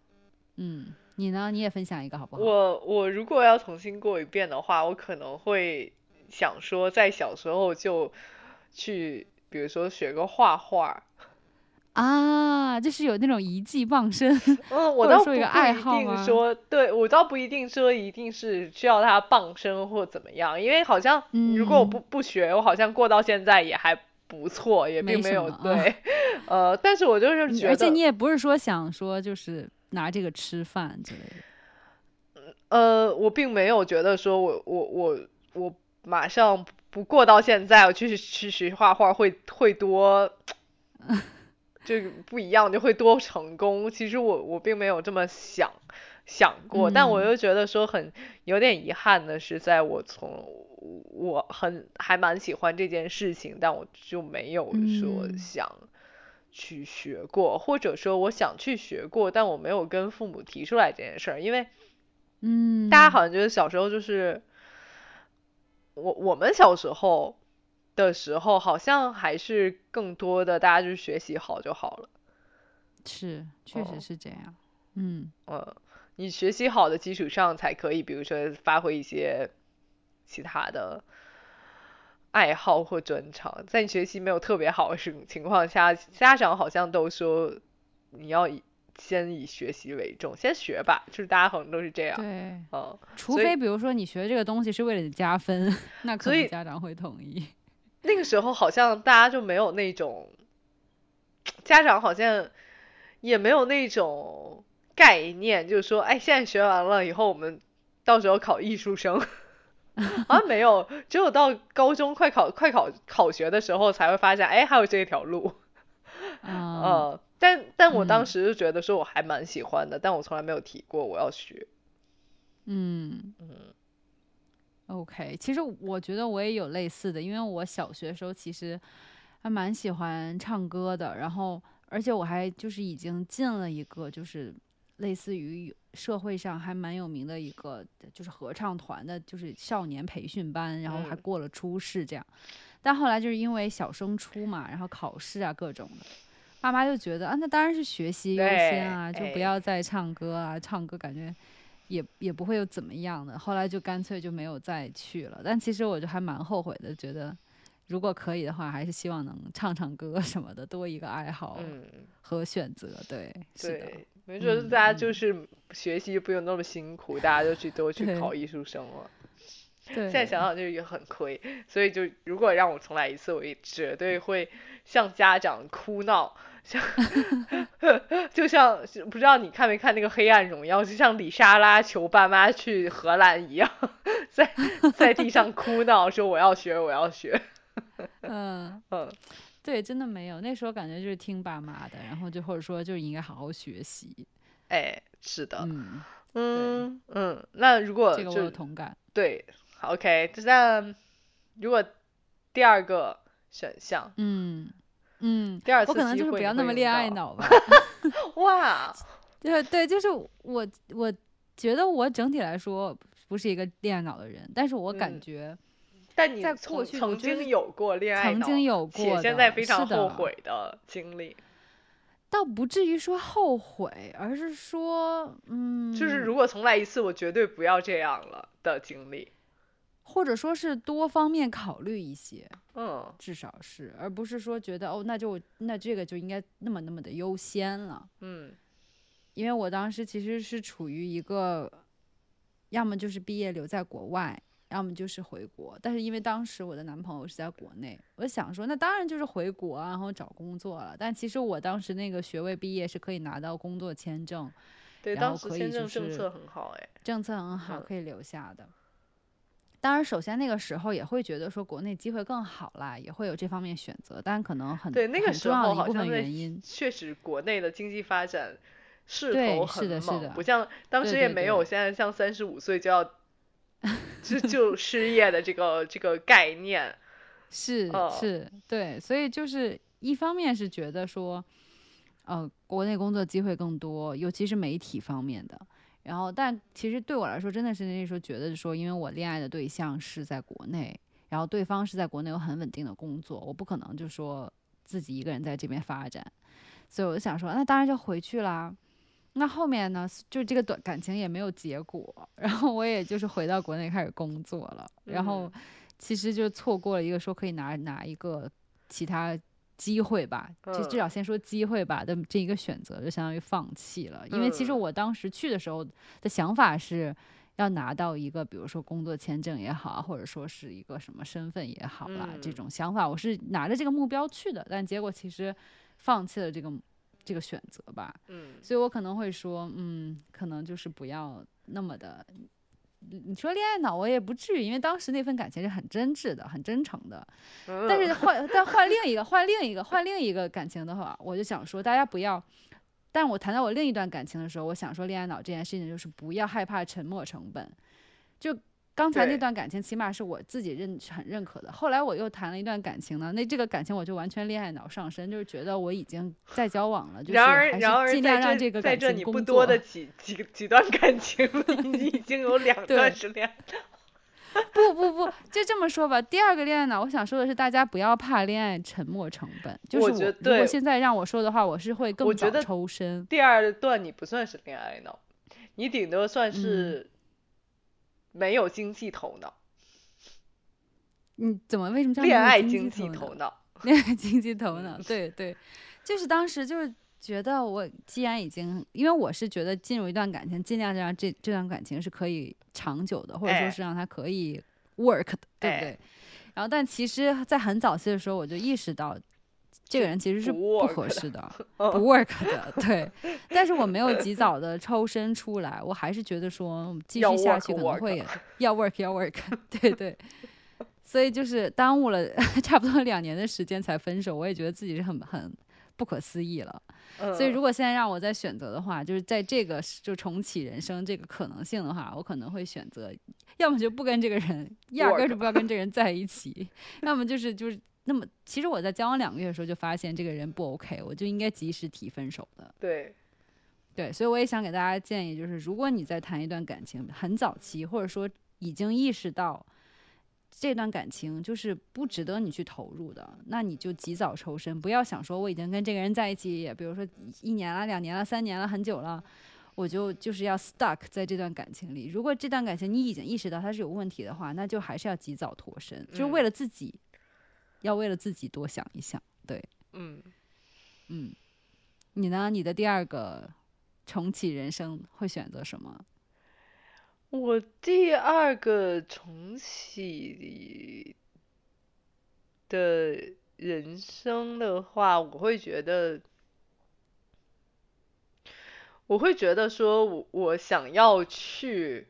嗯，你呢？你也分享一个好不好？我我如果要重新过一遍的话，我可能会想说，在小时候就去，比如说学个画画。啊，就是有那种一技傍身，<laughs> 嗯，我倒不一定说，对我倒不一定说一定是需要他傍身或怎么样，因为好像如果我不不学，我好像过到现在也还不错，也并没有对，呃，但是我就是觉得，而且你也不是说想说就是拿这个吃饭之类的，呃，我并没有觉得说我我我我马上不过到现在，我去去学画画会会多。<laughs> 就不一样，就会多成功。其实我我并没有这么想想过，但我又觉得说很有点遗憾的是，在我从我很还蛮喜欢这件事情，但我就没有说想去学过，或者说我想去学过，但我没有跟父母提出来这件事儿，因为嗯，大家好像觉得小时候就是我我们小时候。的时候，好像还是更多的，大家就是学习好就好了。是，确实是这样。嗯，呃，你学习好的基础上，才可以，比如说发挥一些其他的爱好或专长。在你学习没有特别好的情情况下，家长好像都说你要以先以学习为重，先学吧。就是大家好像都是这样。对，嗯，除非比如说你学这个东西是为了你加分，<laughs> 那可能家长会同意。那个时候好像大家就没有那种，家长好像也没有那种概念，就是说，哎，现在学完了以后，我们到时候考艺术生，<laughs> 好像没有，只有到高中快考快考考学的时候才会发现，哎，还有这条路。嗯，但但我当时就觉得说我还蛮喜欢的，但我从来没有提过我要学。嗯嗯。OK，其实我觉得我也有类似的，因为我小学的时候其实还蛮喜欢唱歌的，然后而且我还就是已经进了一个就是类似于社会上还蛮有名的一个就是合唱团的，就是少年培训班，然后还过了初试这样，但后来就是因为小升初嘛，然后考试啊各种的，爸妈就觉得啊那当然是学习优先啊，就不要再唱歌啊，唱歌感觉。也也不会有怎么样的，后来就干脆就没有再去了。但其实我就还蛮后悔的，觉得如果可以的话，还是希望能唱唱歌什么的，多一个爱好和选择。对，对，没准大家就是学习不用那么辛苦，大家就去都去考艺术生了。<laughs> 对，现在想想就也很亏。所以就如果让我重来一次，我也绝对会向家长哭闹。像，<laughs> 就像不知道你看没看那个《黑暗荣耀》，就像李莎拉求爸妈去荷兰一样，<laughs> 在在地上哭闹说我要学，我要学。嗯嗯，对，真的没有，那时候感觉就是听爸妈的，然后就或者说就应该好好学习。哎，是的，嗯嗯嗯，那如果这个我有同感。对，OK，那如果第二个选项，嗯。嗯，第二次我可能就是不要那么恋爱脑吧。<laughs> <laughs> 哇，对对，就是我我觉得我整体来说不是一个恋爱脑的人，但是我感觉，但你在过去曾经有过恋爱脑曾经有过，且现在非常后悔的经历，倒不至于说后悔，而是说，嗯，就是如果重来一次，我绝对不要这样了的经历。或者说是多方面考虑一些，嗯，至少是，而不是说觉得哦，那就那这个就应该那么那么的优先了，嗯，因为我当时其实是处于一个，要么就是毕业留在国外，要么就是回国，但是因为当时我的男朋友是在国内，我想说那当然就是回国啊，然后找工作了，但其实我当时那个学位毕业是可以拿到工作签证，对，然后可以就是政策很好，哎，政策很好，可以留下的。当然，首先那个时候也会觉得说国内机会更好啦，也会有这方面选择，但可能很对那个时候一部分原因，确实国内的经济发展势头很猛，不像当时也没有现在像三十五岁就要 <laughs> 就就失业的这个这个概念，<laughs> 是是，对，所以就是一方面是觉得说，呃，国内工作机会更多，尤其是媒体方面的。然后，但其实对我来说，真的是那时候觉得说，因为我恋爱的对象是在国内，然后对方是在国内有很稳定的工作，我不可能就说自己一个人在这边发展，所以我就想说，那当然就回去啦。那后面呢，就这个短感情也没有结果，然后我也就是回到国内开始工作了，然后其实就错过了一个说可以拿拿一个其他。机会吧，就至少先说机会吧的这一个选择，就相当于放弃了。因为其实我当时去的时候的想法是要拿到一个，比如说工作签证也好，或者说是一个什么身份也好啦，这种想法我是拿着这个目标去的。但结果其实放弃了这个这个选择吧。嗯，所以我可能会说，嗯，可能就是不要那么的。你说恋爱脑，我也不至于，因为当时那份感情是很真挚的、很真诚的。但是 <laughs> 换，但换另一个，换另一个，换另一个感情的话，我就想说，大家不要。但我谈到我另一段感情的时候，我想说，恋爱脑这件事情就是不要害怕沉没成本，就。刚才那段感情起码是我自己认很认可的。后来我又谈了一段感情呢，那这个感情我就完全恋爱脑上身，就是觉得我已经在交往了，就是还是尽量让这个感情在这你不多的几几几段感情里，已经有两 <laughs> 段是恋爱。不不不，就这么说吧。第二个恋爱脑，我想说的是，大家不要怕恋爱沉没成本。就是我如果现在让我说的话，我是会更早抽身。第二段你不算是恋爱脑，你顶多算是。没有经济头脑，你怎么为什么叫恋爱经济头脑？恋爱经济头脑，对对，就是当时就是觉得我既然已经，因为我是觉得进入一段感情，尽量让这这段感情是可以长久的，或者说是让它可以 work 的，对不对？然后，但其实，在很早期的时候，我就意识到。这个人其实是不合适的，<laughs> 不 work 的，对。但是我没有及早的抽身出来，我还是觉得说继续下去可能会要 work 要 work，<laughs> 对对。所以就是耽误了 <laughs> 差不多两年的时间才分手，我也觉得自己是很很不可思议了。所以如果现在让我再选择的话，就是在这个就重启人生这个可能性的话，我可能会选择，要么就不跟这个人，压根儿就不要跟这个人在一起，要么就是就是。那么，其实我在交往两个月的时候就发现这个人不 OK，我就应该及时提分手的。对，对，所以我也想给大家建议，就是如果你在谈一段感情很早期，或者说已经意识到这段感情就是不值得你去投入的，那你就及早抽身，不要想说我已经跟这个人在一起，比如说一年了、两年了、三年了，很久了，我就就是要 stuck 在这段感情里。如果这段感情你已经意识到它是有问题的话，那就还是要及早脱身，就是为了自己。要为了自己多想一想，对，嗯，嗯，你呢？你的第二个重启人生会选择什么？我第二个重启的人生的话，我会觉得，我会觉得说，我我想要去，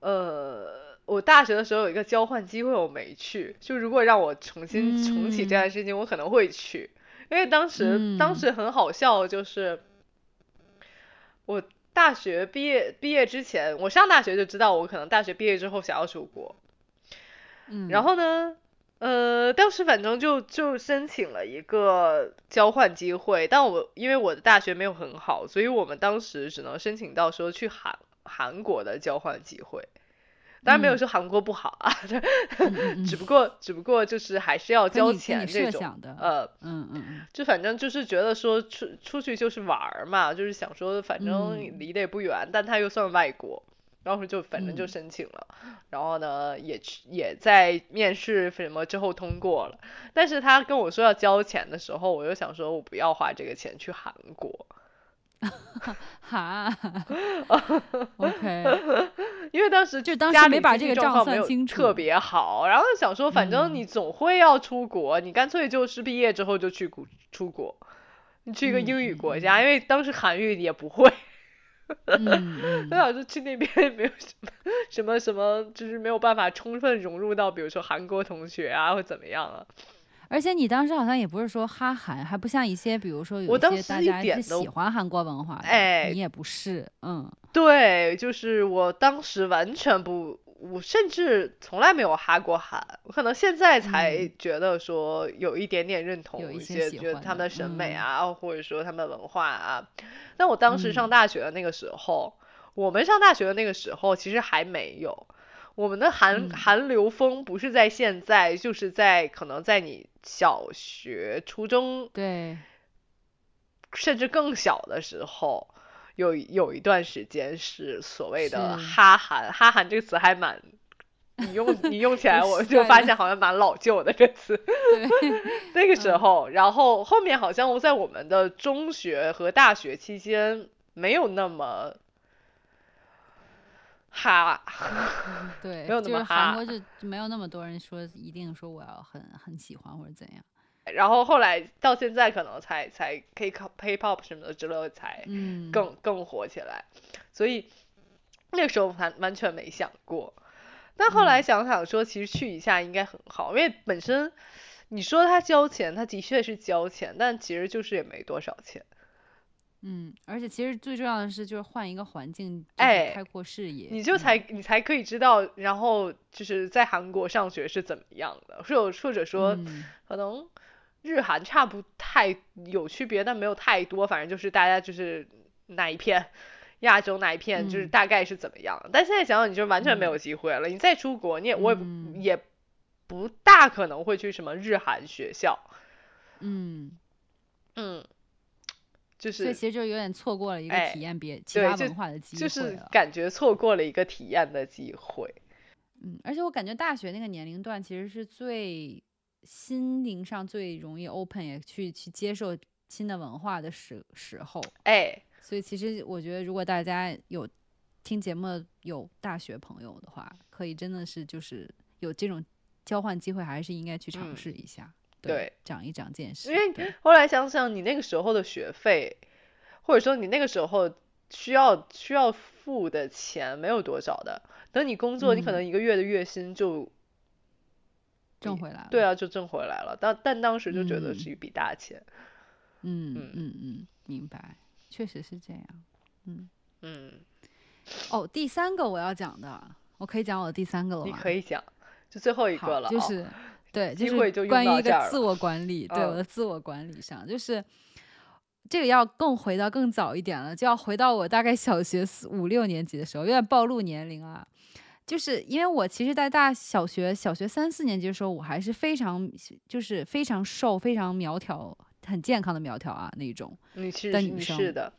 呃。我大学的时候有一个交换机会，我没去。就如果让我重新重启这件事情，我可能会去，因为当时当时很好笑，就是我大学毕业毕业之前，我上大学就知道我可能大学毕业之后想要出国。嗯。然后呢，呃，当时反正就就申请了一个交换机会，但我因为我的大学没有很好，所以我们当时只能申请到说去韩韩国的交换机会。当然没有说韩国不好啊，<laughs> 只不过只不过就是还是要交钱这种，呃，嗯嗯嗯，就反正就是觉得说出出去就是玩儿嘛，就是想说反正离得也不远，但他又算外国，然后就反正就申请了，然后呢也去也在面试什么之后通过了，但是他跟我说要交钱的时候，我又想说我不要花这个钱去韩国。<laughs> 哈，<laughs> OK，<laughs> 因为当时就当时没把这个账算清楚，特别好，然后想说反正你总会要出国，你干脆就是毕业之后就去国出国，你去一个英语国家，因为当时韩语也不会。嗯，我想说去那边没有什么什么什么，就是没有办法充分融入到，比如说韩国同学啊，或怎么样啊。而且你当时好像也不是说哈韩，还不像一些，比如说有一些大家是喜欢韩国文化的，哎，你也不是，嗯，对，就是我当时完全不。我甚至从来没有哈过韩，我可能现在才觉得说有一点点认同一些，觉得他们的审美啊，或者说他们的文化啊。但我当时上大学的那个时候，我们上大学的那个时候其实还没有，我们的韩韩流风不是在现在，就是在可能在你小学、初中，对，甚至更小的时候。有有一段时间是所谓的哈韩，哈韩这个词还蛮，你用你用起来 <laughs> 我就发现好像蛮老旧的这词。<laughs> 那个时候，然后后面好像在我们的中学和大学期间没有那么哈，<laughs> 对，没有那么哈。韩国就没有那么多人说一定说我要很很喜欢或者怎样。然后后来到现在可能才才 K-pop 什么的之类才更更火起来，所以那个时候完完全没想过，但后来想想说其实去一下应该很好，因为本身你说他交钱，他的确是交钱，但其实就是也没多少钱。嗯，而且其实最重要的是就是换一个环境，哎，开阔视野，你就才你才可以知道，然后就是在韩国上学是怎么样的，或者或者说可能。日韩差不太有区别，但没有太多，反正就是大家就是哪一片亚洲哪一片，就是大概是怎么样。但现在想想，你就完全没有机会了。你再出国，你也我也也不大可能会去什么日韩学校。嗯嗯，就是，所以其实就有点错过了一个体验别其他文化的机会就是感觉错过了一个体验的机会。嗯，而且我感觉大学那个年龄段其实是最。心灵上最容易 open 也去去接受新的文化的时时候，哎，所以其实我觉得，如果大家有听节目有大学朋友的话，可以真的是就是有这种交换机会，还是应该去尝试一下，对，长一长见识。因为后来想想，你那个时候的学费，或者说你那个时候需要需要付的钱没有多少的，等你工作，你可能一个月的月薪就。挣回来了，对啊，就挣回来了。但但当时就觉得是一笔大钱。嗯嗯嗯嗯，明白，确实是这样。嗯嗯。哦，第三个我要讲的，我可以讲我的第三个了吗？你可以讲，就最后一个了。就是对，就是关于一个自我管理，<laughs> 对我的自我管理上，就是这个要更回到更早一点了，就要回到我大概小学四五六年级的时候，有点暴露年龄啊。就是因为我其实，在大小学小学三四年级的时候，我还是非常就是非常瘦、非常苗条、很健康的苗条啊那种的女生。是的，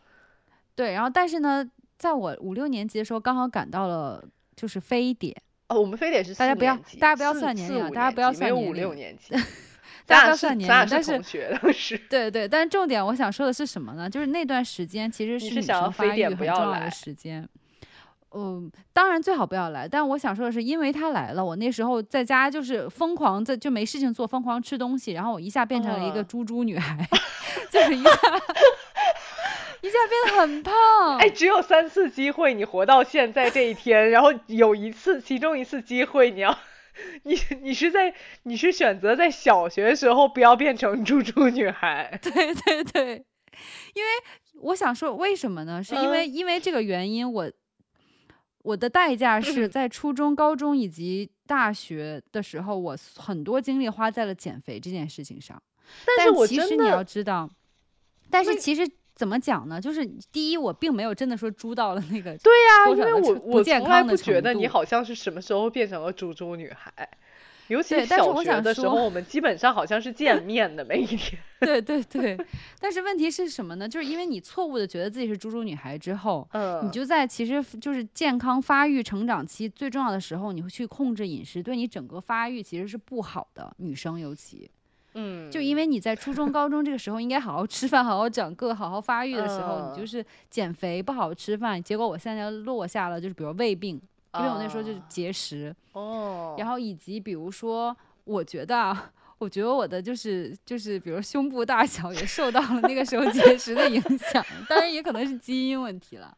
对。然后，但是呢，在我五六年级的时候，刚好赶到了就是非典。哦，我们非典是大家不要大家不要算年龄，<laughs> 大家不要算年龄。五六年级，大家不要算年龄。但是对对，但是重点我想说的是什么呢？就是那段时间其实是女生发育很重要的时间。嗯，当然最好不要来。但我想说的是，因为他来了，我那时候在家就是疯狂在就没事情做，疯狂吃东西，然后我一下变成了一个猪猪女孩，<laughs> 就是一下一下变得很胖。哎，只有三次机会，你活到现在这一天，然后有一次，其中一次机会，你要你你是在你是选择在小学时候不要变成猪猪女孩。<laughs> 对对对，因为我想说为什么呢？是因为因为这个原因我。我的代价是在初中、高中以及大学的时候，我很多精力花在了减肥这件事情上。但是其实你要知道，但是其实怎么讲呢？就是第一，我并没有真的说猪到了那个对呀，因为我我从来不觉得你好像是什么时候变成了猪猪女孩。尤其小学的时候，我们基本上好像是见面的每一天。<laughs> 对对对，但是问题是什么呢？就是因为你错误的觉得自己是猪猪女孩之后，嗯，你就在其实就是健康发育成长期最重要的时候，你会去控制饮食，对你整个发育其实是不好的，女生尤其。嗯，就因为你在初中、高中这个时候应该好好吃饭、好好长个、好好发育的时候，你就是减肥不好好吃饭，结果我现在落下了，就是比如胃病，因为我那时候就是节食哦，然后以及比如说，我觉得啊，我觉得我的就是就是，比如胸部大小也受到了那个时候节食的影响，当然也可能是基因问题了。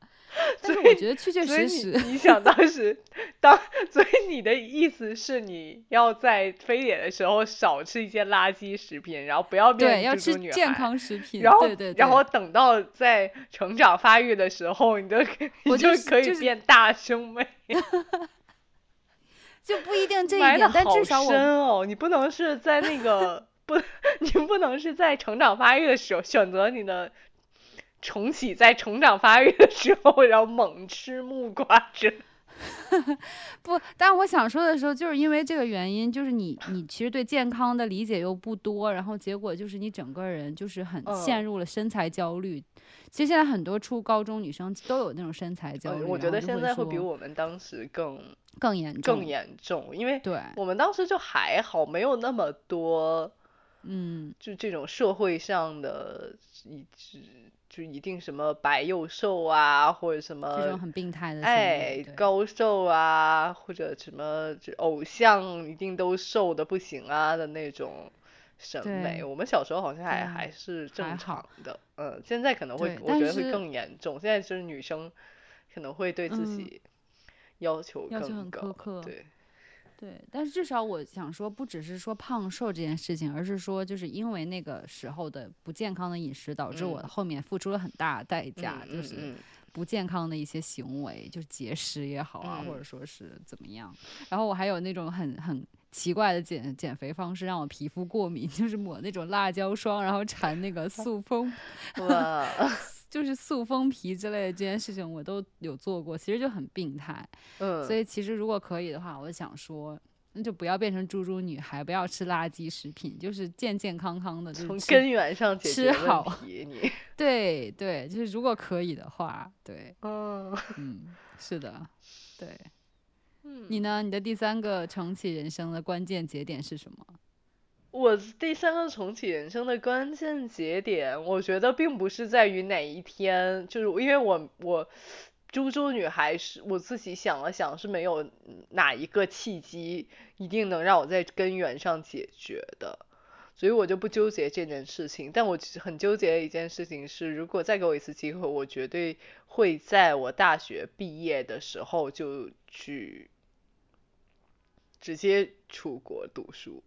但是我觉得确确实实，你想当 <laughs> 时当，所以你的意思是你要在非典的时候少吃一些垃圾食品，然后不要变要吃健康食品，然后对对，然后等到在成长发育的时候，你就你就可以变大胸妹，<laughs> 就不一定这一点，但至少我深哦，你不能是在那个 <laughs> 不，你不能是在成长发育的时候选择你的。重启在成长发育的时候，然后猛吃木瓜汁。<laughs> 不，但我想说的时候，就是因为这个原因，就是你你其实对健康的理解又不多，然后结果就是你整个人就是很陷入了身材焦虑。其实现在很多初高中女生都有那种身材焦虑。我觉得现在会比我们当时更更严重，更严重，因为对我们当时就还好，没有那么多，嗯，就这种社会上的一直。就一定什么白又瘦啊，或者什么这种很病态的哎高瘦啊，或者什么就偶像一定都瘦的不行啊的那种审美，我们小时候好像还还是正常的，嗯，现在可能会我觉得会更严重，现在就是女生可能会对自己要求更高，对。对，但是至少我想说，不只是说胖瘦这件事情，而是说，就是因为那个时候的不健康的饮食，导致我后面付出了很大代价，就是不健康的一些行为，就是节食也好啊，或者说是怎么样。然后我还有那种很很奇怪的减减肥方式，让我皮肤过敏，就是抹那种辣椒霜，然后 <laughs> 缠那个 <laughs> 塑封。哇。<laughs> 就是塑封皮之类的这件事情，我都有做过，其实就很病态。嗯，所以其实如果可以的话，我想说，那就不要变成猪猪女孩，不要吃垃圾食品，就是健健康康的，从根源上解决问题。你 <laughs> 对对，就是如果可以的话，对，嗯 <laughs> 嗯，是的，对。你呢？你的第三个重启人生的关键节点是什么？我第三个重启人生的关键节点，我觉得并不是在于哪一天，就是因为我我猪猪女孩是我自己想了想是没有哪一个契机一定能让我在根源上解决的，所以我就不纠结这件事情。但我很纠结的一件事情是，如果再给我一次机会，我绝对会在我大学毕业的时候就去直接出国读书。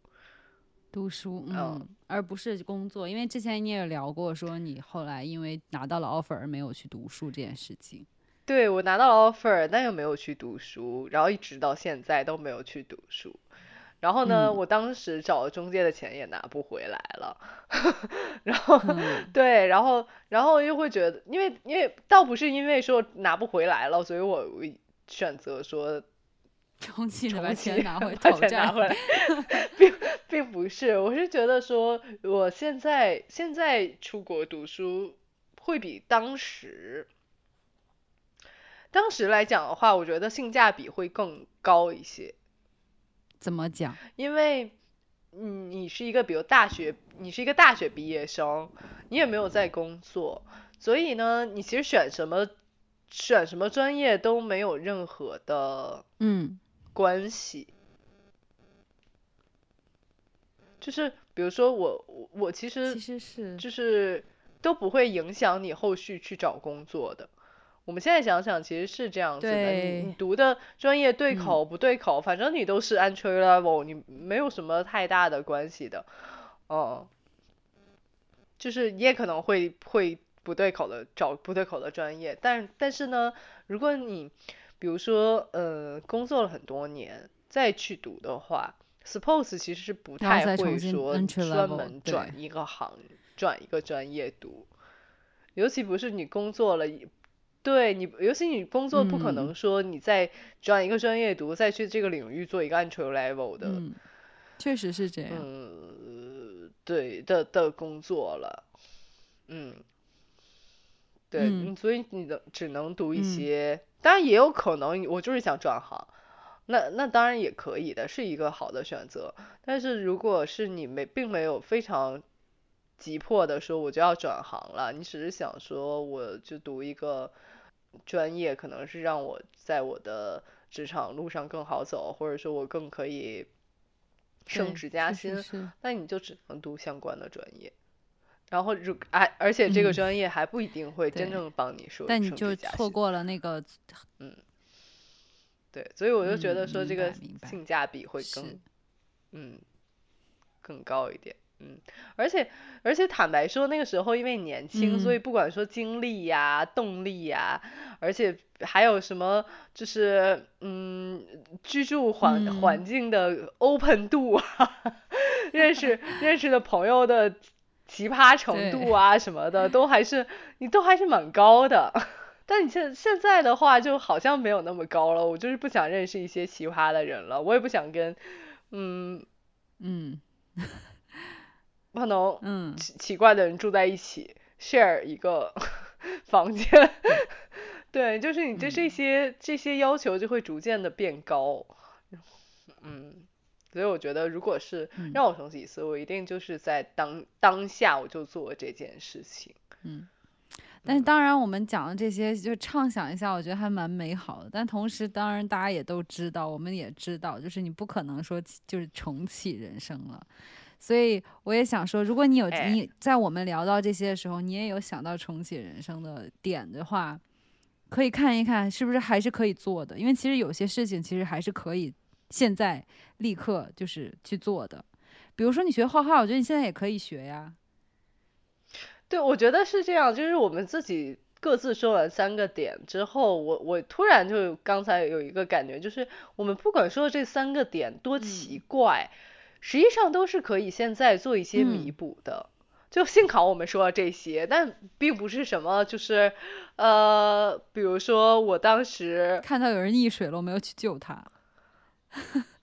读书，嗯，而不是工作，因为之前你也聊过，说你后来因为拿到了 offer 而没有去读书这件事情。对，我拿到了 offer，但又没有去读书，然后一直到现在都没有去读书。然后呢，我当时找了中介的钱也拿不回来了。<laughs> 然后，对，然后，然后又会觉得，因为，因为倒不是因为说拿不回来了，所以我选择说。重启把钱拿回，把钱拿回来，<laughs> 并 <laughs> 并不是，我是觉得说，我现在现在出国读书会比当时，当时来讲的话，我觉得性价比会更高一些。怎么讲？因为，嗯，你是一个比如大学，你是一个大学毕业生，你也没有在工作，所以呢，你其实选什么选什么专业都没有任何的，嗯。关系，就是比如说我我我其实其实是就是都不会影响你后续去找工作的。我们现在想想，其实是这样子的。你你读的专业对口不对口，反正你都是 entry level，你没有什么太大的关系的。哦，就是你也可能会会不对口的找不对口的专业，但但是呢，如果你比如说，呃，工作了很多年再去读的话，suppose 其实是不太会说专门转一个行、转一个专业读，尤其不是你工作了，对你，尤其你工作不可能说你再转一个专业读，再去这个领域做一个 entry level 的确实是这样。嗯，对的的工作了，嗯，对，所以你的只能读一些，当然也有可能我就是想转行，那那当然也可以的，是一个好的选择。但是如果是你没并没有非常急迫的说我就要转行了，你只是想说我就读一个专业，可能是让我在我的职场路上更好走，或者说我更可以升职加薪，那你就只能读相关的专业。然后如哎，而且这个专业还不一定会真正帮你说但你就错过了那个，嗯，对，所以我就觉得说这个性价比会更，嗯，更高一点。嗯，而且而且坦白说，那个时候因为年轻，所以不管说精力呀、动力呀，而且还有什么，就是嗯，居住环环境的 open 度啊，<laughs> 认识 <laughs> 认识的朋友的奇葩程度啊什么的，都还是你都还是蛮高的。但你现现在的话，就好像没有那么高了。我就是不想认识一些奇葩的人了，我也不想跟嗯嗯。<laughs> 可能嗯。奇奇怪的人住在一起，share 一个 <laughs> 房间，<laughs> 对，就是你对这些这些要求就会逐渐的变高，嗯，所以我觉得如果是让我重启一次，我一定就是在当当下我就做这件事情，嗯，但是当然我们讲的这些就畅想一下，我觉得还蛮美好的，但同时当然大家也都知道，我们也知道，就是你不可能说就是重启人生了。所以我也想说，如果你有你在我们聊到这些的时候，你也有想到重启人生的点的话，可以看一看是不是还是可以做的。因为其实有些事情其实还是可以现在立刻就是去做的。比如说你学画画，我觉得你现在也可以学呀。对，我觉得是这样。就是我们自己各自说完三个点之后，我我突然就刚才有一个感觉，就是我们不管说这三个点多奇怪。实际上都是可以现在做一些弥补的，就幸好我们说了这些，但并不是什么就是，呃，比如说我当时看到有人溺水了，我没有去救他，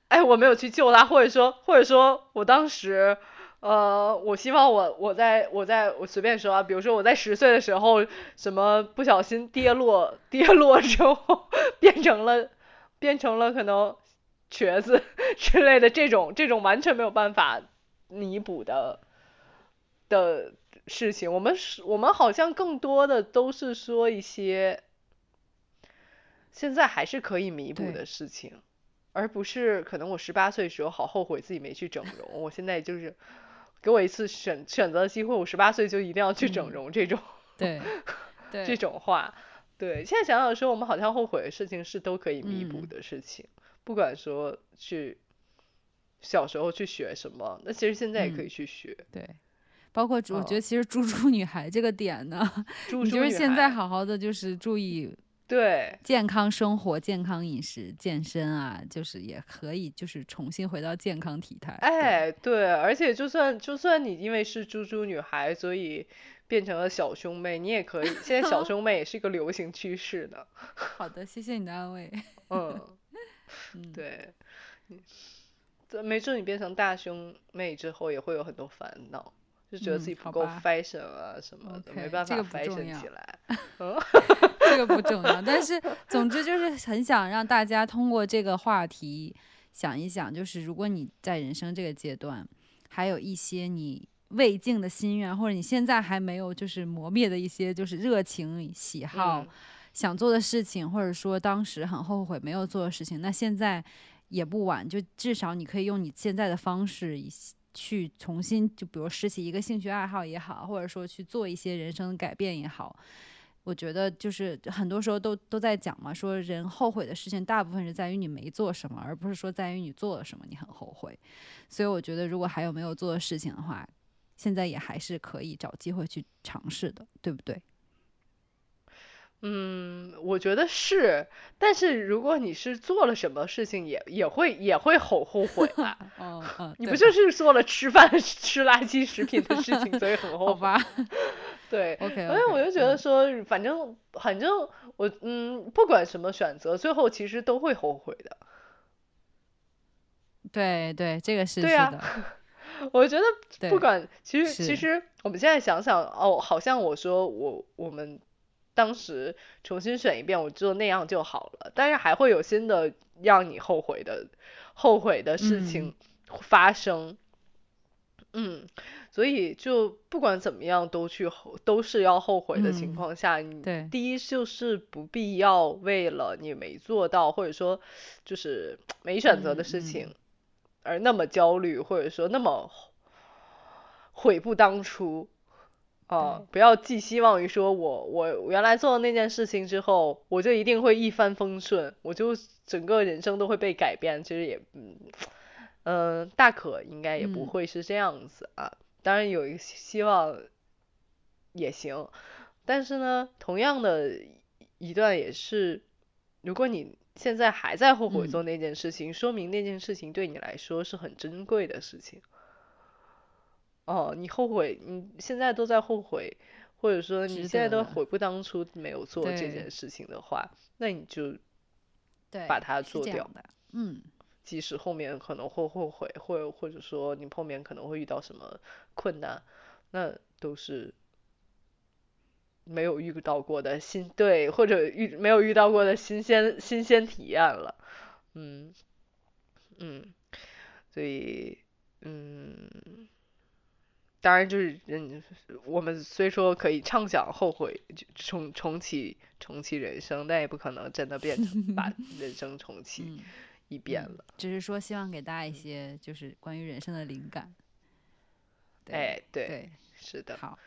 哎，我没有去救他，或者说或者说我当时，呃，我希望我我在我在我随便说啊，比如说我在十岁的时候，什么不小心跌落跌落之后变成了变成了可能。瘸子 <laughs> 之类的这种这种完全没有办法弥补的的事情，我们是我们好像更多的都是说一些现在还是可以弥补的事情，而不是可能我十八岁时候好后悔自己没去整容，我现在就是给我一次选选择的机会，我十八岁就一定要去整容这种对 <laughs> 这种话，对，现在想想说我们好像后悔的事情是都可以弥补的事情。不管说去小时候去学什么，那其实现在也可以去学。对，包括我觉得其实猪猪女孩这个点呢，你就是现在好好的就是注意对健康生活、健康饮食、健身啊，就是也可以就是重新回到健康体态。哎，对，而且就算就算你因为是猪猪女孩，所以变成了小胸妹，你也可以。现在小 <laughs> 胸妹也是一个流行趋势呢。<laughs> 好的，谢谢你的安慰。嗯。对，这没准你变成大胸妹之后也会有很多烦恼，就觉得自己不够 fashion 啊什么的，没办法 fashion 起来。<laughs> <laughs> 这个不重要，但是总之就是很想让大家通过这个话题想一想，就是如果你在人生这个阶段，还有一些你未尽的心愿，或者你现在还没有就是磨灭的一些就是热情喜好。想做的事情，或者说当时很后悔没有做的事情，那现在也不晚，就至少你可以用你现在的方式去重新，就比如拾起一个兴趣爱好也好，或者说去做一些人生改变也好。我觉得就是很多时候都都在讲嘛，说人后悔的事情大部分是在于你没做什么，而不是说在于你做了什么你很后悔。所以我觉得如果还有没有做的事情的话，现在也还是可以找机会去尝试的，对不对？嗯，我觉得是，但是如果你是做了什么事情，也也会也会后后悔 <laughs> 啊。嗯嗯，你不就是做了吃饭 <laughs> 吃垃圾食品的事情，所以很 <laughs> 后悔？对，OK。所以我就觉得说，反正反正我嗯，不管什么选择，最后其实都会后悔的。对对，这个是对啊。我觉得不管，其实其实我们现在想想，哦，好像我说我我们当时重新选一遍，我就那样就好了。但是还会有新的让你后悔的后悔的事情发生。嗯，所以就不管怎么样，都去后都是要后悔的情况下，你第一就是不必要为了你没做到，或者说就是 <tsk> 没选择的事情。而那么焦虑，或者说那么悔不当初啊！不要寄希望于说我我原来做了那件事情之后，我就一定会一帆风顺，我就整个人生都会被改变。其实也嗯嗯，大可应该也不会是这样子啊。当然有一个希望也行，但是呢，同样的一段也是，如果你。现在还在后悔做那件事情，说明那件事情对你来说是很珍贵的事情。哦，你后悔，你现在都在后悔，或者说你现在都悔不当初没有做这件事情的话，那你就把它做掉。嗯，即使后面可能会后悔，或或者说你后面可能会遇到什么困难，那都是。没有遇到过的新对，或者遇没有遇到过的新鲜新鲜体验了，嗯嗯，所以嗯，当然就是嗯，我们虽说可以畅想后悔重重启重启人生，但也不可能真的变成 <laughs> 把人生重启一遍了。只是说希望给大家一些就是关于人生的灵感。哎，对，是的。好。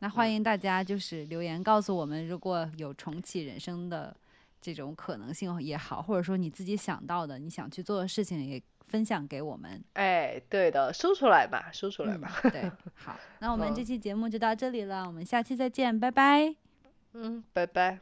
那欢迎大家就是留言告诉我们，如果有重启人生的这种可能性也好，或者说你自己想到的你想去做的事情也分享给我们。哎，对的，说出来吧，说出来吧。对，好，<laughs> 那我们这期节目就到这里了，我们下期再见，拜拜。嗯，拜拜。